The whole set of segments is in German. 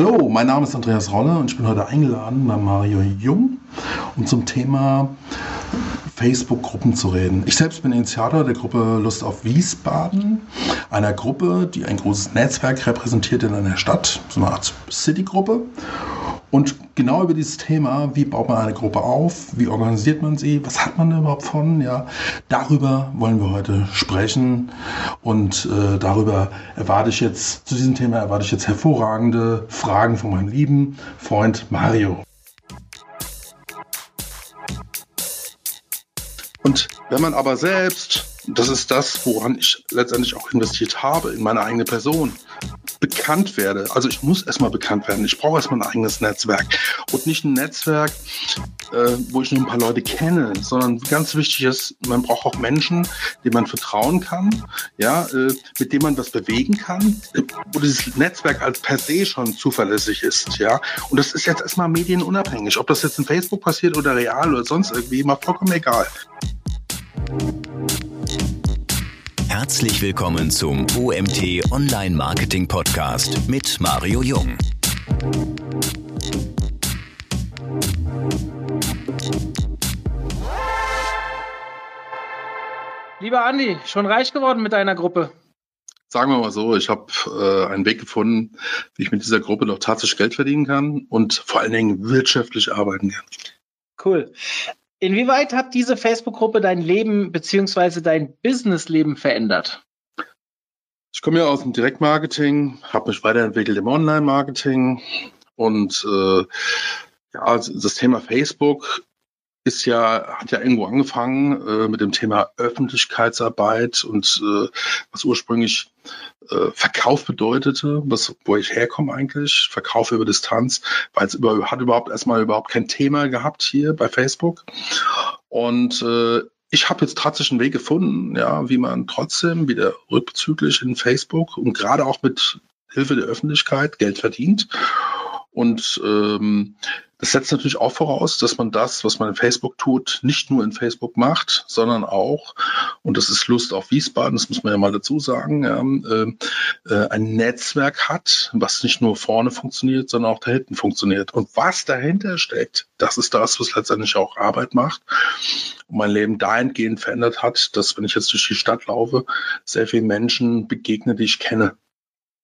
Hallo, mein Name ist Andreas Rolle und ich bin heute eingeladen bei Mario Jung, um zum Thema Facebook-Gruppen zu reden. Ich selbst bin Initiator der Gruppe Lust auf Wiesbaden, einer Gruppe, die ein großes Netzwerk repräsentiert in einer Stadt, so eine Art City-Gruppe. Und genau über dieses Thema, wie baut man eine Gruppe auf, wie organisiert man sie, was hat man da überhaupt von, ja, darüber wollen wir heute sprechen. Und äh, darüber erwarte ich jetzt, zu diesem Thema erwarte ich jetzt hervorragende Fragen von meinem lieben Freund Mario. Und wenn man aber selbst, das ist das, woran ich letztendlich auch investiert habe, in meine eigene Person, bekannt werde. Also ich muss erstmal bekannt werden. Ich brauche erstmal ein eigenes Netzwerk. Und nicht ein Netzwerk, äh, wo ich nur ein paar Leute kenne, sondern ganz wichtig ist, man braucht auch Menschen, denen man vertrauen kann, ja, äh, mit denen man was bewegen kann, wo dieses Netzwerk als per se schon zuverlässig ist, ja. Und das ist jetzt erstmal medienunabhängig. Ob das jetzt in Facebook passiert oder real oder sonst irgendwie, mal vollkommen egal. Herzlich willkommen zum OMT Online Marketing Podcast mit Mario Jung. Lieber Andi, schon reich geworden mit deiner Gruppe? Sagen wir mal so, ich habe äh, einen Weg gefunden, wie ich mit dieser Gruppe noch tatsächlich Geld verdienen kann und vor allen Dingen wirtschaftlich arbeiten kann. Cool. Inwieweit hat diese Facebook-Gruppe dein Leben beziehungsweise dein Businessleben verändert? Ich komme ja aus dem Direktmarketing, habe mich weiterentwickelt im Online-Marketing und äh, ja, das Thema Facebook ist ja, hat ja irgendwo angefangen äh, mit dem Thema Öffentlichkeitsarbeit und äh, was ursprünglich äh, Verkauf bedeutete, was, wo ich herkomme eigentlich, Verkauf über Distanz, weil es über, hat überhaupt erstmal überhaupt kein Thema gehabt hier bei Facebook. Und äh, ich habe jetzt tatsächlich einen Weg gefunden, ja, wie man trotzdem wieder rückbezüglich in Facebook und gerade auch mit Hilfe der Öffentlichkeit Geld verdient. Und ähm, das setzt natürlich auch voraus, dass man das, was man in Facebook tut, nicht nur in Facebook macht, sondern auch, und das ist Lust auf Wiesbaden, das muss man ja mal dazu sagen, äh, äh, ein Netzwerk hat, was nicht nur vorne funktioniert, sondern auch da hinten funktioniert. Und was dahinter steckt, das ist das, was letztendlich auch Arbeit macht und mein Leben dahingehend verändert hat, dass wenn ich jetzt durch die Stadt laufe, sehr viele Menschen begegne, die ich kenne.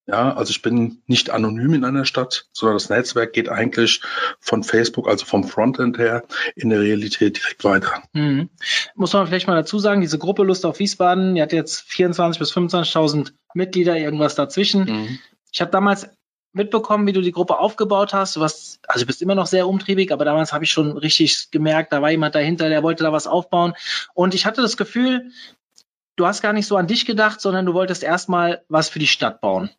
Ja, also ich bin nicht anonym in einer Stadt, sondern das Netzwerk geht eigentlich von Facebook, also vom Frontend her, in der Realität direkt weiter. Mhm. Muss man vielleicht mal dazu sagen, diese Gruppe Lust auf Wiesbaden, die hat jetzt 24.000 bis 25.000 Mitglieder, irgendwas dazwischen. Mhm. Ich habe damals mitbekommen, wie du die Gruppe aufgebaut hast. Du warst, also du bist immer noch sehr umtriebig, aber damals habe ich schon richtig gemerkt, da war jemand dahinter, der wollte da was aufbauen. Und ich hatte das Gefühl, du hast gar nicht so an dich gedacht, sondern du wolltest erstmal was für die Stadt bauen.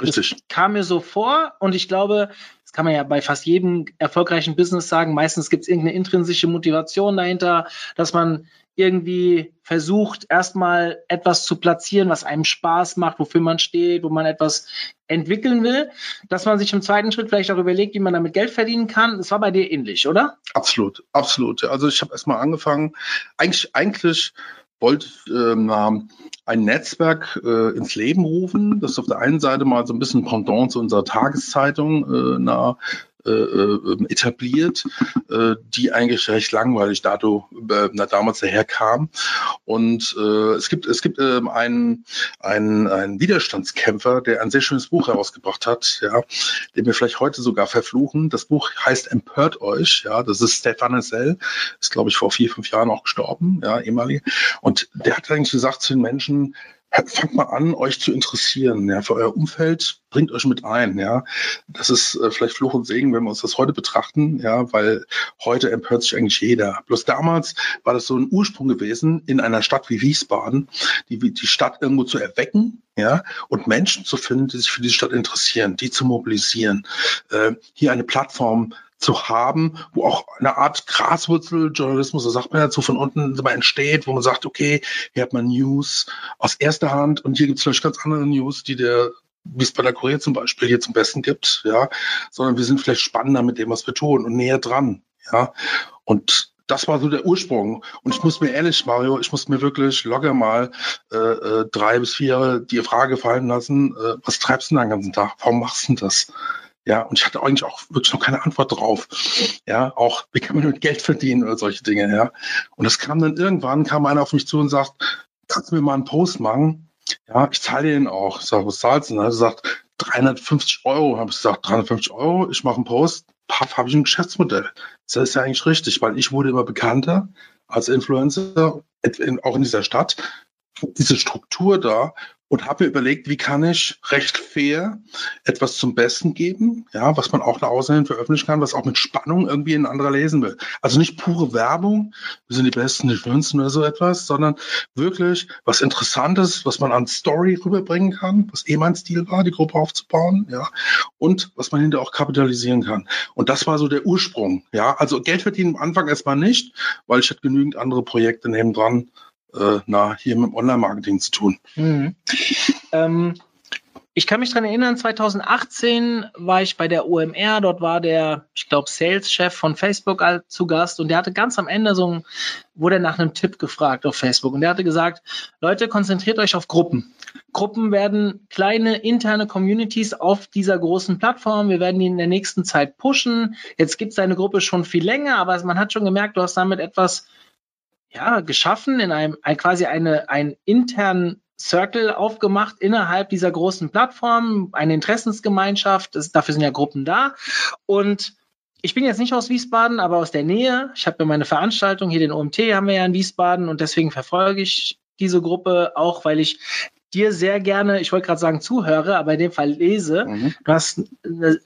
Richtig. Das kam mir so vor und ich glaube, das kann man ja bei fast jedem erfolgreichen Business sagen, meistens gibt es irgendeine intrinsische Motivation dahinter, dass man irgendwie versucht, erstmal etwas zu platzieren, was einem Spaß macht, wofür man steht, wo man etwas entwickeln will, dass man sich im zweiten Schritt vielleicht auch überlegt, wie man damit Geld verdienen kann. Das war bei dir ähnlich, oder? Absolut, absolut. Also ich habe erstmal angefangen, eigentlich, eigentlich wollte ähm, ein Netzwerk äh, ins Leben rufen, das auf der einen Seite mal so ein bisschen Pendant zu unserer Tageszeitung äh, na, äh, äh, etabliert, äh, die eigentlich recht langweilig dato, äh, damals daherkam. Und äh, es gibt, es gibt äh, einen, einen, einen Widerstandskämpfer, der ein sehr schönes Buch herausgebracht hat, ja, den wir vielleicht heute sogar verfluchen. Das Buch heißt Empört euch, ja, das ist Stefan Essel, ist, glaube ich, vor vier, fünf Jahren auch gestorben, ja, ehemalig. Und der hat eigentlich gesagt zu den Menschen, fangt mal an, euch zu interessieren, ja, für euer Umfeld, bringt euch mit ein, ja. Das ist äh, vielleicht Fluch und Segen, wenn wir uns das heute betrachten, ja, weil heute empört sich eigentlich jeder. Bloß damals war das so ein Ursprung gewesen, in einer Stadt wie Wiesbaden, die, die Stadt irgendwo zu erwecken, ja, und Menschen zu finden, die sich für diese Stadt interessieren, die zu mobilisieren, äh, hier eine Plattform zu haben, wo auch eine Art Graswurzeljournalismus, so sagt man dazu, von unten immer entsteht, wo man sagt, okay, hier hat man News aus erster Hand und hier gibt es vielleicht ganz andere News, die der wie es bei der Korea zum Beispiel hier zum Besten gibt, ja, sondern wir sind vielleicht spannender mit dem, was wir tun und näher dran, ja. Und das war so der Ursprung. Und ich muss mir ehrlich, Mario, ich muss mir wirklich locker mal äh, äh, drei bis vier die Frage fallen lassen, äh, was treibst du denn den ganzen Tag? Warum machst du denn das? Ja, und ich hatte eigentlich auch wirklich noch keine Antwort drauf. Ja, auch, wie kann man mit Geld verdienen oder solche Dinge, ja. Und das kam dann irgendwann, kam einer auf mich zu und sagt, kannst du mir mal einen Post machen? Ja, ich zahle ihn auch. Ich sage, was zahlst du? Und er sagt, 350 Euro. Habe ich gesagt, 350 Euro, ich mache einen Post, paff, habe ich ein Geschäftsmodell. Das ist ja eigentlich richtig, weil ich wurde immer bekannter als Influencer, auch in dieser Stadt. Diese Struktur da und habe mir überlegt, wie kann ich recht fair etwas zum Besten geben, ja, was man auch nach außen hin veröffentlichen kann, was auch mit Spannung irgendwie ein anderer lesen will. Also nicht pure Werbung, wir sind die Besten, die Schönsten oder so etwas, sondern wirklich was Interessantes, was man an Story rüberbringen kann, was eh mein Stil war, die Gruppe aufzubauen, ja, und was man hinterher auch kapitalisieren kann. Und das war so der Ursprung, ja. Also Geld verdienen am Anfang erstmal nicht, weil ich hatte genügend andere Projekte neben dran, äh, na, hier mit Online-Marketing zu tun. Mhm. Ähm, ich kann mich daran erinnern, 2018 war ich bei der OMR, dort war der, ich glaube, Sales-Chef von Facebook zu Gast und der hatte ganz am Ende so ein, wurde nach einem Tipp gefragt auf Facebook und der hatte gesagt, Leute, konzentriert euch auf Gruppen. Gruppen werden kleine interne Communities auf dieser großen Plattform. Wir werden die in der nächsten Zeit pushen. Jetzt gibt es eine Gruppe schon viel länger, aber man hat schon gemerkt, du hast damit etwas ja, geschaffen, in einem ein, quasi eine, einen internen Circle aufgemacht innerhalb dieser großen Plattform, eine Interessensgemeinschaft, das, dafür sind ja Gruppen da. Und ich bin jetzt nicht aus Wiesbaden, aber aus der Nähe. Ich habe ja meine Veranstaltung, hier den OMT haben wir ja in Wiesbaden und deswegen verfolge ich diese Gruppe auch, weil ich dir sehr gerne, ich wollte gerade sagen zuhöre, aber in dem Fall lese. Mhm. Du hast eine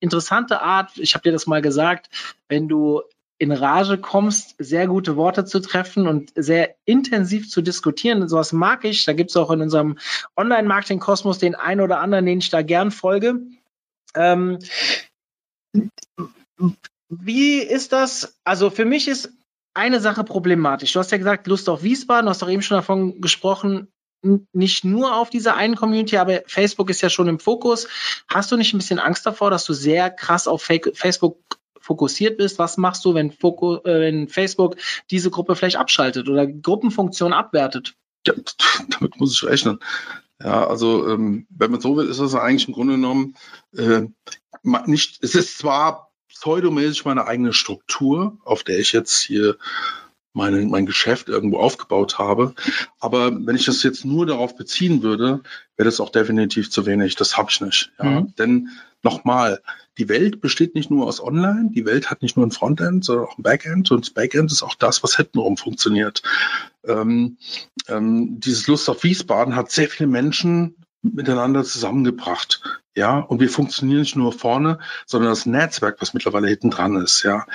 interessante Art, ich habe dir das mal gesagt, wenn du in Rage kommst, sehr gute Worte zu treffen und sehr intensiv zu diskutieren. Sowas mag ich. Da gibt es auch in unserem Online-Marketing-Kosmos den einen oder anderen, den ich da gern folge. Ähm, wie ist das? Also für mich ist eine Sache problematisch. Du hast ja gesagt, Lust auf Wiesbaden, du hast doch eben schon davon gesprochen, nicht nur auf dieser einen Community, aber Facebook ist ja schon im Fokus. Hast du nicht ein bisschen Angst davor, dass du sehr krass auf Facebook fokussiert bist, was machst du, wenn, Foku, äh, wenn Facebook diese Gruppe vielleicht abschaltet oder Gruppenfunktion abwertet? Ja, damit muss ich rechnen. Ja, also ähm, wenn man so will, ist das eigentlich im Grunde genommen äh, nicht, es ist zwar pseudomäßig meine eigene Struktur, auf der ich jetzt hier meine, mein Geschäft irgendwo aufgebaut habe. Aber wenn ich das jetzt nur darauf beziehen würde, wäre das auch definitiv zu wenig. Das habe ich nicht. Ja? Mhm. Denn nochmal, die Welt besteht nicht nur aus Online, die Welt hat nicht nur ein Frontend, sondern auch ein Backend und das Backend ist auch das, was hintenrum funktioniert. Ähm, ähm, dieses Lust auf Wiesbaden hat sehr viele Menschen miteinander zusammengebracht. Ja, und wir funktionieren nicht nur vorne, sondern das Netzwerk, was mittlerweile hinten dran ist. Ja,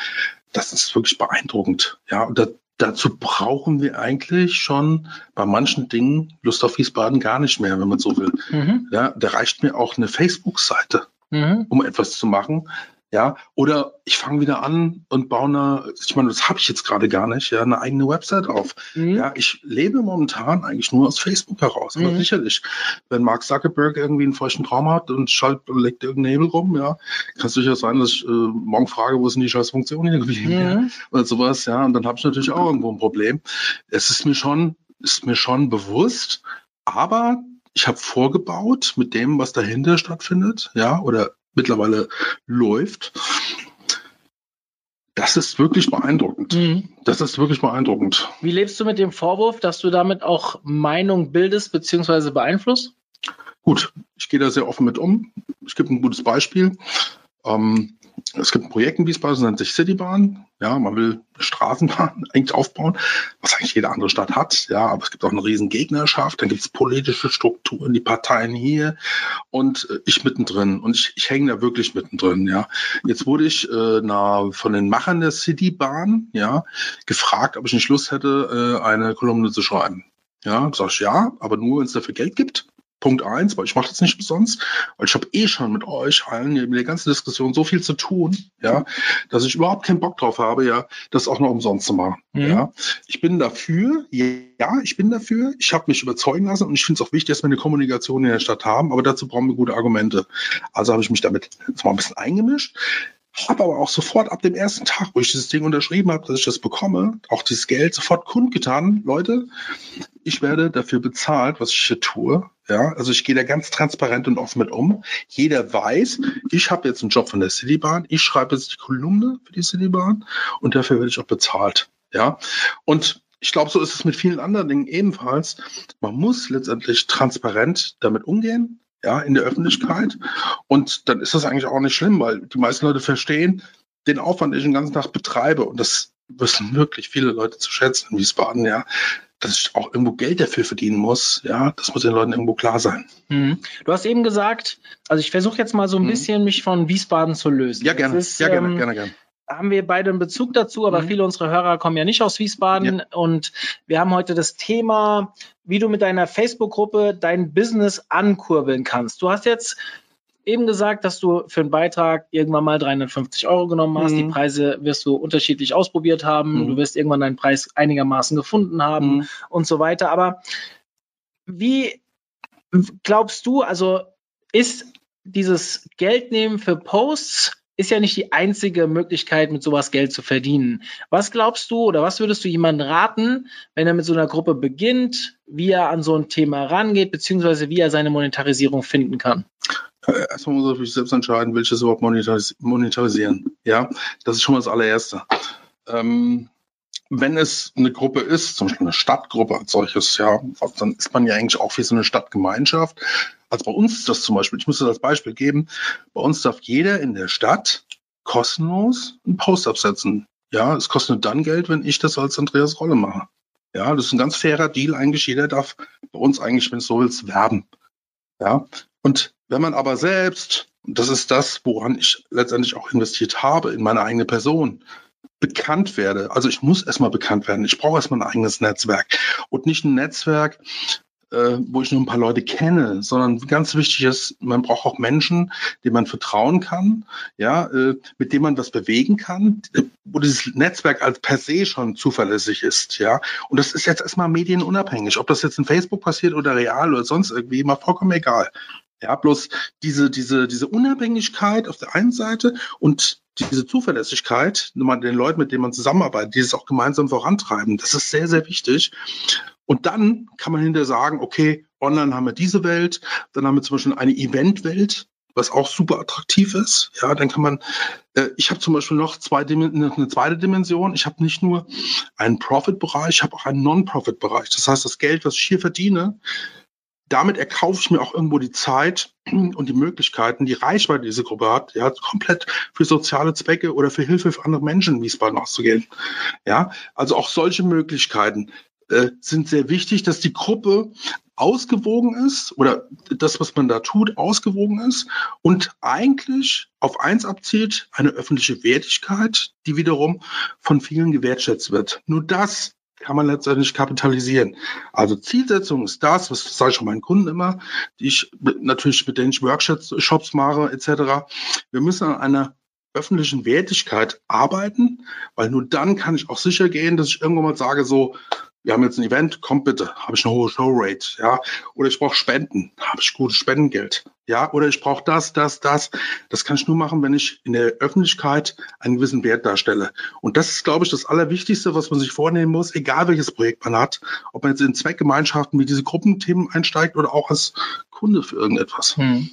das ist wirklich beeindruckend. Ja, und da, dazu brauchen wir eigentlich schon bei manchen Dingen Lust auf Wiesbaden gar nicht mehr, wenn man so will. Mhm. Ja, da reicht mir auch eine Facebook-Seite mhm. um etwas zu machen. Ja, oder ich fange wieder an und baue eine, ich meine, das habe ich jetzt gerade gar nicht, ja, eine eigene Website auf. Mhm. Ja, ich lebe momentan eigentlich nur aus Facebook heraus. Aber mhm. sicherlich, wenn Mark Zuckerberg irgendwie einen feuchten Traum hat und schalt, legt irgendeinen Nebel rum, ja, kann es durchaus sein, dass ich äh, morgen frage, wo sind die scheiß Funktionen hier geblieben, mhm. ja, oder sowas, ja, und dann habe ich natürlich auch irgendwo ein Problem. Es ist mir schon, ist mir schon bewusst, aber ich habe vorgebaut mit dem, was dahinter stattfindet, ja, oder mittlerweile läuft. Das ist wirklich beeindruckend. Mhm. Das ist wirklich beeindruckend. Wie lebst du mit dem Vorwurf, dass du damit auch Meinung bildest bzw. beeinflusst? Gut, ich gehe da sehr offen mit um. Ich gebe ein gutes Beispiel. Ähm, es gibt ein Projekt in Wiesbaden, nennt sich Citybahn. Ja, man will eine Straßenbahn eigentlich aufbauen, was eigentlich jede andere Stadt hat. Ja, aber es gibt auch eine riesen Gegnerschaft. Dann gibt es politische Strukturen, die Parteien hier und äh, ich mittendrin. Und ich, ich hänge da wirklich mittendrin. Ja, jetzt wurde ich äh, na, von den Machern der Citybahn ja gefragt, ob ich nicht Lust hätte, äh, eine Kolumne zu schreiben. Ja, sag ich ja, aber nur, wenn es dafür Geld gibt. Punkt eins, weil ich mache das nicht umsonst, weil ich habe eh schon mit euch allen mit der ganzen Diskussion so viel zu tun, ja, dass ich überhaupt keinen Bock drauf habe, ja, das auch noch umsonst zu machen. Mhm. Ja, ich bin dafür, ja, ich bin dafür. Ich habe mich überzeugen lassen und ich finde es auch wichtig, dass wir eine Kommunikation in der Stadt haben, aber dazu brauchen wir gute Argumente. Also habe ich mich damit jetzt mal ein bisschen eingemischt habe aber auch sofort ab dem ersten Tag, wo ich dieses Ding unterschrieben habe, dass ich das bekomme, auch dieses Geld sofort kundgetan. Leute, ich werde dafür bezahlt, was ich hier tue. Ja, also ich gehe da ganz transparent und offen mit um. Jeder weiß, ich habe jetzt einen Job von der Citybahn, ich schreibe jetzt die Kolumne für die Citybahn und dafür werde ich auch bezahlt. Ja, und ich glaube, so ist es mit vielen anderen Dingen ebenfalls. Man muss letztendlich transparent damit umgehen, ja, in der Öffentlichkeit. Und dann ist das eigentlich auch nicht schlimm, weil die meisten Leute verstehen den Aufwand, den ich den ganzen Tag betreibe. Und das wissen wirklich viele Leute zu schätzen in Wiesbaden, ja. Dass ich auch irgendwo Geld dafür verdienen muss, ja, das muss den Leuten irgendwo klar sein. Mhm. Du hast eben gesagt, also ich versuche jetzt mal so ein mhm. bisschen mich von Wiesbaden zu lösen. Ja, gerne. Ist, ja, gerne, ähm, gerne, gerne haben wir beide einen Bezug dazu, aber mhm. viele unserer Hörer kommen ja nicht aus Wiesbaden. Ja. Und wir haben heute das Thema, wie du mit deiner Facebook-Gruppe dein Business ankurbeln kannst. Du hast jetzt eben gesagt, dass du für einen Beitrag irgendwann mal 350 Euro genommen hast. Mhm. Die Preise wirst du unterschiedlich ausprobiert haben. Mhm. Du wirst irgendwann deinen Preis einigermaßen gefunden haben mhm. und so weiter. Aber wie glaubst du, also ist dieses Geldnehmen für Posts ist ja nicht die einzige Möglichkeit, mit sowas Geld zu verdienen. Was glaubst du oder was würdest du jemandem raten, wenn er mit so einer Gruppe beginnt, wie er an so ein Thema rangeht, beziehungsweise wie er seine Monetarisierung finden kann? Äh, erstmal muss er für selbst entscheiden, welches überhaupt monetaris monetarisieren. Ja, das ist schon mal das allererste. Ähm, wenn es eine Gruppe ist, zum Beispiel eine Stadtgruppe als solches, ja, dann ist man ja eigentlich auch wie so eine Stadtgemeinschaft. Also bei uns ist das zum Beispiel, ich muss das als Beispiel geben, bei uns darf jeder in der Stadt kostenlos einen Post absetzen. Ja, es kostet dann Geld, wenn ich das als Andreas Rolle mache. Ja, das ist ein ganz fairer Deal eigentlich. Jeder darf bei uns eigentlich, wenn es so willst, werben. Ja, und wenn man aber selbst, das ist das, woran ich letztendlich auch investiert habe, in meine eigene Person, bekannt werde. Also ich muss erstmal bekannt werden. Ich brauche erstmal ein eigenes Netzwerk und nicht ein Netzwerk, äh, wo ich nur ein paar Leute kenne, sondern ganz wichtig ist, man braucht auch Menschen, denen man vertrauen kann, ja, äh, mit denen man was bewegen kann, wo dieses Netzwerk als per se schon zuverlässig ist, ja. Und das ist jetzt erstmal medienunabhängig. Ob das jetzt in Facebook passiert oder real oder sonst irgendwie, mal vollkommen egal. Ja, bloß diese, diese, diese Unabhängigkeit auf der einen Seite und diese Zuverlässigkeit, den Leuten, mit denen man zusammenarbeitet, dieses auch gemeinsam vorantreiben, das ist sehr, sehr wichtig. Und dann kann man hinterher sagen, okay, online haben wir diese Welt, dann haben wir zum Beispiel eine Eventwelt, was auch super attraktiv ist. Ja, dann kann man, äh, ich habe zum Beispiel noch zwei, eine zweite Dimension. Ich habe nicht nur einen Profit-Bereich, ich habe auch einen Non-Profit-Bereich. Das heißt, das Geld, was ich hier verdiene, damit erkaufe ich mir auch irgendwo die Zeit und die Möglichkeiten, die Reichweite, die diese Gruppe hat, ja, komplett für soziale Zwecke oder für Hilfe für andere Menschen in Wiesbaden auszugehen. Ja, also auch solche Möglichkeiten äh, sind sehr wichtig, dass die Gruppe ausgewogen ist oder das, was man da tut, ausgewogen ist und eigentlich auf eins abzielt, eine öffentliche Wertigkeit, die wiederum von vielen gewertschätzt wird. Nur das kann man letztendlich kapitalisieren. Also Zielsetzung ist das, was sage ich auch meinen Kunden immer, die ich natürlich mit denen ich Workshops mache etc. Wir müssen an einer öffentlichen Wertigkeit arbeiten, weil nur dann kann ich auch sicher gehen, dass ich irgendwann mal sage so, wir haben jetzt ein Event, kommt bitte, habe ich eine hohe Showrate, ja, oder ich brauche Spenden, habe ich gutes Spendengeld, ja, oder ich brauche das, das, das. Das kann ich nur machen, wenn ich in der Öffentlichkeit einen gewissen Wert darstelle. Und das ist, glaube ich, das Allerwichtigste, was man sich vornehmen muss, egal welches Projekt man hat, ob man jetzt in Zweckgemeinschaften wie diese Gruppenthemen einsteigt oder auch als Kunde für irgendetwas. Hm.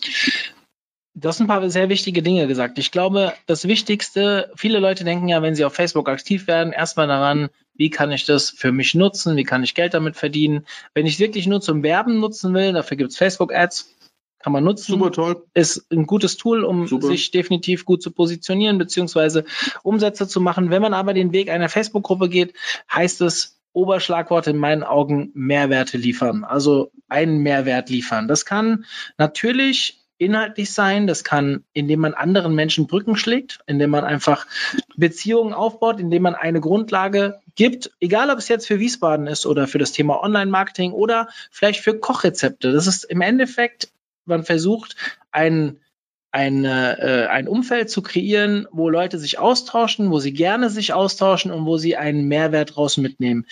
Du hast ein paar sehr wichtige Dinge gesagt. Ich glaube, das Wichtigste, viele Leute denken ja, wenn sie auf Facebook aktiv werden, erstmal daran, wie kann ich das für mich nutzen, wie kann ich Geld damit verdienen. Wenn ich es wirklich nur zum Werben nutzen will, dafür gibt es Facebook-Ads, kann man nutzen. Super toll. Ist ein gutes Tool, um Super. sich definitiv gut zu positionieren, beziehungsweise Umsätze zu machen. Wenn man aber den Weg einer Facebook-Gruppe geht, heißt es, Oberschlagwort in meinen Augen Mehrwerte liefern, also einen Mehrwert liefern. Das kann natürlich inhaltlich sein, das kann, indem man anderen Menschen Brücken schlägt, indem man einfach Beziehungen aufbaut, indem man eine Grundlage gibt, egal ob es jetzt für Wiesbaden ist oder für das Thema Online-Marketing oder vielleicht für Kochrezepte. Das ist im Endeffekt, man versucht, einen ein, äh, ein Umfeld zu kreieren, wo Leute sich austauschen, wo sie gerne sich austauschen und wo sie einen Mehrwert raus mitnehmen.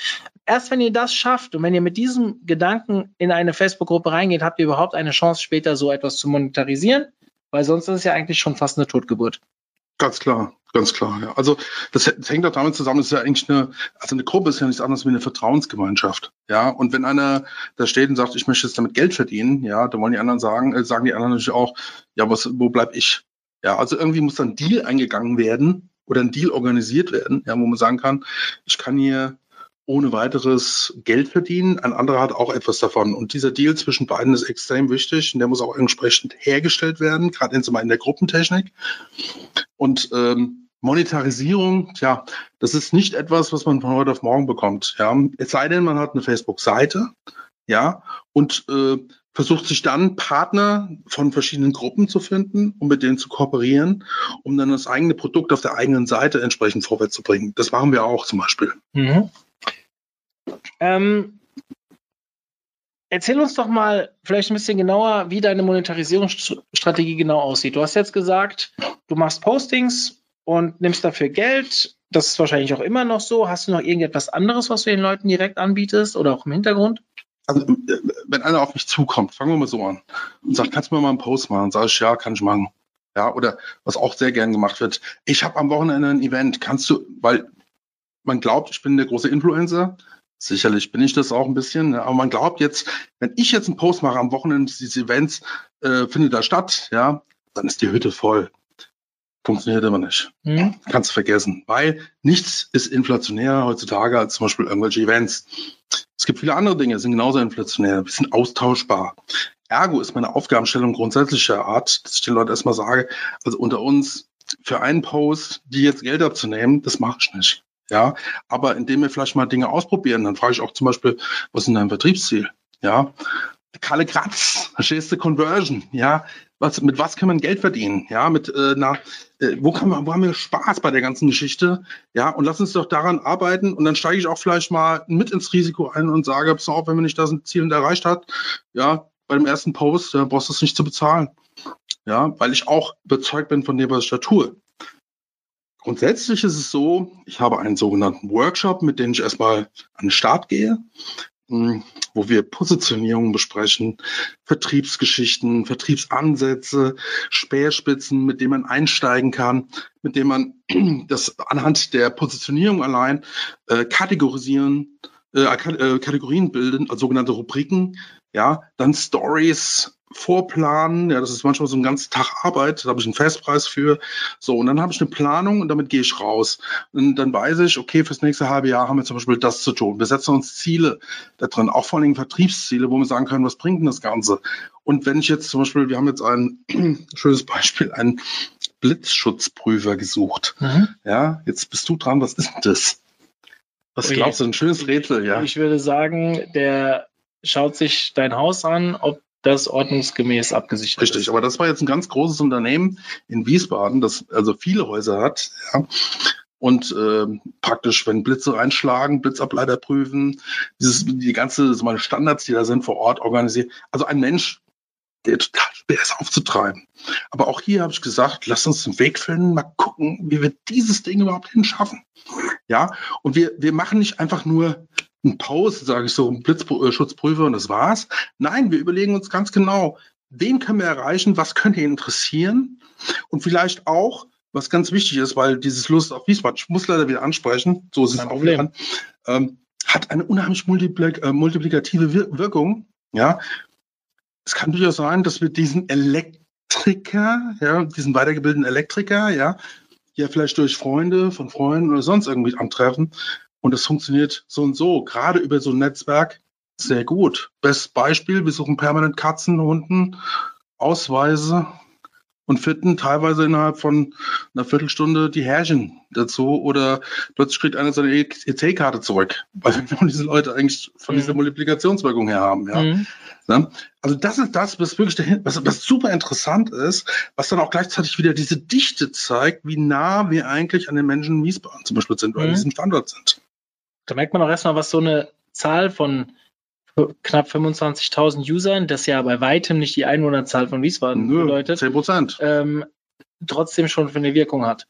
Erst wenn ihr das schafft und wenn ihr mit diesem Gedanken in eine Facebook-Gruppe reingeht, habt ihr überhaupt eine Chance, später so etwas zu monetarisieren, weil sonst ist es ja eigentlich schon fast eine Totgeburt. Ganz klar. Ganz klar, ja. Also das, das hängt auch damit zusammen, es ist ja eigentlich eine, also eine Gruppe ist ja nichts anderes wie eine Vertrauensgemeinschaft. Ja, und wenn einer da steht und sagt, ich möchte jetzt damit Geld verdienen, ja, dann wollen die anderen sagen, äh, sagen die anderen natürlich auch, ja, was, wo bleib ich? Ja, also irgendwie muss dann ein Deal eingegangen werden oder ein Deal organisiert werden, ja, wo man sagen kann, ich kann hier ohne weiteres Geld verdienen. Ein anderer hat auch etwas davon. Und dieser Deal zwischen beiden ist extrem wichtig und der muss auch entsprechend hergestellt werden, gerade in der Gruppentechnik. Und ähm, Monetarisierung, tja, das ist nicht etwas, was man von heute auf morgen bekommt. Ja, es sei denn, man hat eine Facebook-Seite, ja, und äh, versucht sich dann Partner von verschiedenen Gruppen zu finden, um mit denen zu kooperieren, um dann das eigene Produkt auf der eigenen Seite entsprechend vorwärts zu bringen. Das machen wir auch zum Beispiel. Mhm. Ähm, erzähl uns doch mal vielleicht ein bisschen genauer, wie deine Monetarisierungsstrategie genau aussieht. Du hast jetzt gesagt, du machst Postings, und nimmst dafür Geld. Das ist wahrscheinlich auch immer noch so. Hast du noch irgendetwas anderes, was du den Leuten direkt anbietest oder auch im Hintergrund? Also, äh, wenn einer auf mich zukommt, fangen wir mal so an und sagt, kannst du mir mal einen Post machen? Sag ich, ja, kann ich machen. Ja, oder was auch sehr gern gemacht wird. Ich habe am Wochenende ein Event. Kannst du, weil man glaubt, ich bin der große Influencer. Sicherlich bin ich das auch ein bisschen, ne? aber man glaubt jetzt, wenn ich jetzt einen Post mache am Wochenende, dieses Events äh, findet da statt, ja, dann ist die Hütte voll. Funktioniert aber nicht. Mhm. Kannst du vergessen. Weil nichts ist inflationärer heutzutage als zum Beispiel irgendwelche Events. Es gibt viele andere Dinge, die sind genauso inflationär, wir sind austauschbar. Ergo ist meine Aufgabenstellung grundsätzlicher Art, dass ich den Leuten erstmal sage, also unter uns, für einen Post, die jetzt Geld abzunehmen, das mache ich nicht. Ja, aber indem wir vielleicht mal Dinge ausprobieren, dann frage ich auch zum Beispiel, was ist dein Vertriebsziel? Ja, Kalle Kratz, verstehst du, Conversion, ja, was, mit was kann man Geld verdienen? Ja, mit äh, na, äh, wo, kann man, wo haben wir Spaß bei der ganzen Geschichte? Ja, und lass uns doch daran arbeiten und dann steige ich auch vielleicht mal mit ins Risiko ein und sage, pass auf, wenn man nicht das Ziel erreicht hat, ja, bei dem ersten Post, ja, brauchst du es nicht zu bezahlen. Ja, weil ich auch überzeugt bin von dem, was ich da tue. Grundsätzlich ist es so, ich habe einen sogenannten Workshop, mit dem ich erstmal an den Start gehe wo wir Positionierung besprechen, Vertriebsgeschichten, Vertriebsansätze, Speerspitzen, mit denen man einsteigen kann, mit denen man das anhand der Positionierung allein äh, kategorisieren, äh, äh Kategorien bilden, also sogenannte Rubriken, ja, dann Stories, vorplanen. Ja, das ist manchmal so ein ganzer Tag Arbeit. Da habe ich einen Festpreis für. So, und dann habe ich eine Planung und damit gehe ich raus. Und dann weiß ich, okay, fürs nächste halbe Jahr haben wir zum Beispiel das zu tun. Wir setzen uns Ziele da drin, auch vor allem Vertriebsziele, wo wir sagen können, was bringt denn das Ganze? Und wenn ich jetzt zum Beispiel, wir haben jetzt ein schönes Beispiel, einen Blitzschutzprüfer gesucht. Mhm. Ja, jetzt bist du dran, was ist denn das? Was okay. glaubst du, ein schönes Rätsel, ja? Ich würde sagen, der schaut sich dein Haus an, ob das ordnungsgemäß abgesichert Richtig, ist. aber das war jetzt ein ganz großes Unternehmen in Wiesbaden, das also viele Häuser hat. Ja. Und äh, praktisch, wenn Blitze einschlagen, Blitzableiter prüfen, dieses, die ganze so meine Standards, die da sind vor Ort organisiert. Also ein Mensch, der total schwer ist aufzutreiben. Aber auch hier habe ich gesagt, lass uns einen Weg finden, mal gucken, wie wir dieses Ding überhaupt hinschaffen. Ja, und wir, wir machen nicht einfach nur ein Pause, sage ich so, ein Blitzschutzprüfer und das war's. Nein, wir überlegen uns ganz genau, wen können wir erreichen, was könnte ihn interessieren und vielleicht auch, was ganz wichtig ist, weil dieses Lust auf Wiesbaden, ich muss leider wieder ansprechen, so ist es auch wieder, ähm, hat eine unheimlich multiplik äh, multiplikative Wir Wirkung. Ja, es kann durchaus sein, dass wir diesen Elektriker, ja, diesen weitergebildeten Elektriker, ja, ja vielleicht durch Freunde von Freunden oder sonst irgendwie antreffen und es funktioniert so und so, gerade über so ein Netzwerk sehr gut. Bestes Beispiel, wir suchen permanent Katzen, Hunden, Ausweise und fitten teilweise innerhalb von einer Viertelstunde die Herrchen dazu oder plötzlich kriegt einer seine EC-Karte zurück, weil wir diese Leute eigentlich von dieser mhm. Multiplikationswirkung her haben. Ja. Mhm. Ne? Also das ist das, was wirklich dahin, was, was super interessant ist, was dann auch gleichzeitig wieder diese Dichte zeigt, wie nah wir eigentlich an den Menschen in Wiesbaden zum Beispiel sind oder mhm. an diesem Standort sind. Da merkt man auch erstmal, was so eine Zahl von knapp 25.000 Usern, das ja bei weitem nicht die Einwohnerzahl von Wiesbaden Nö, bedeutet, 10 Prozent, ähm, trotzdem schon für eine Wirkung hat.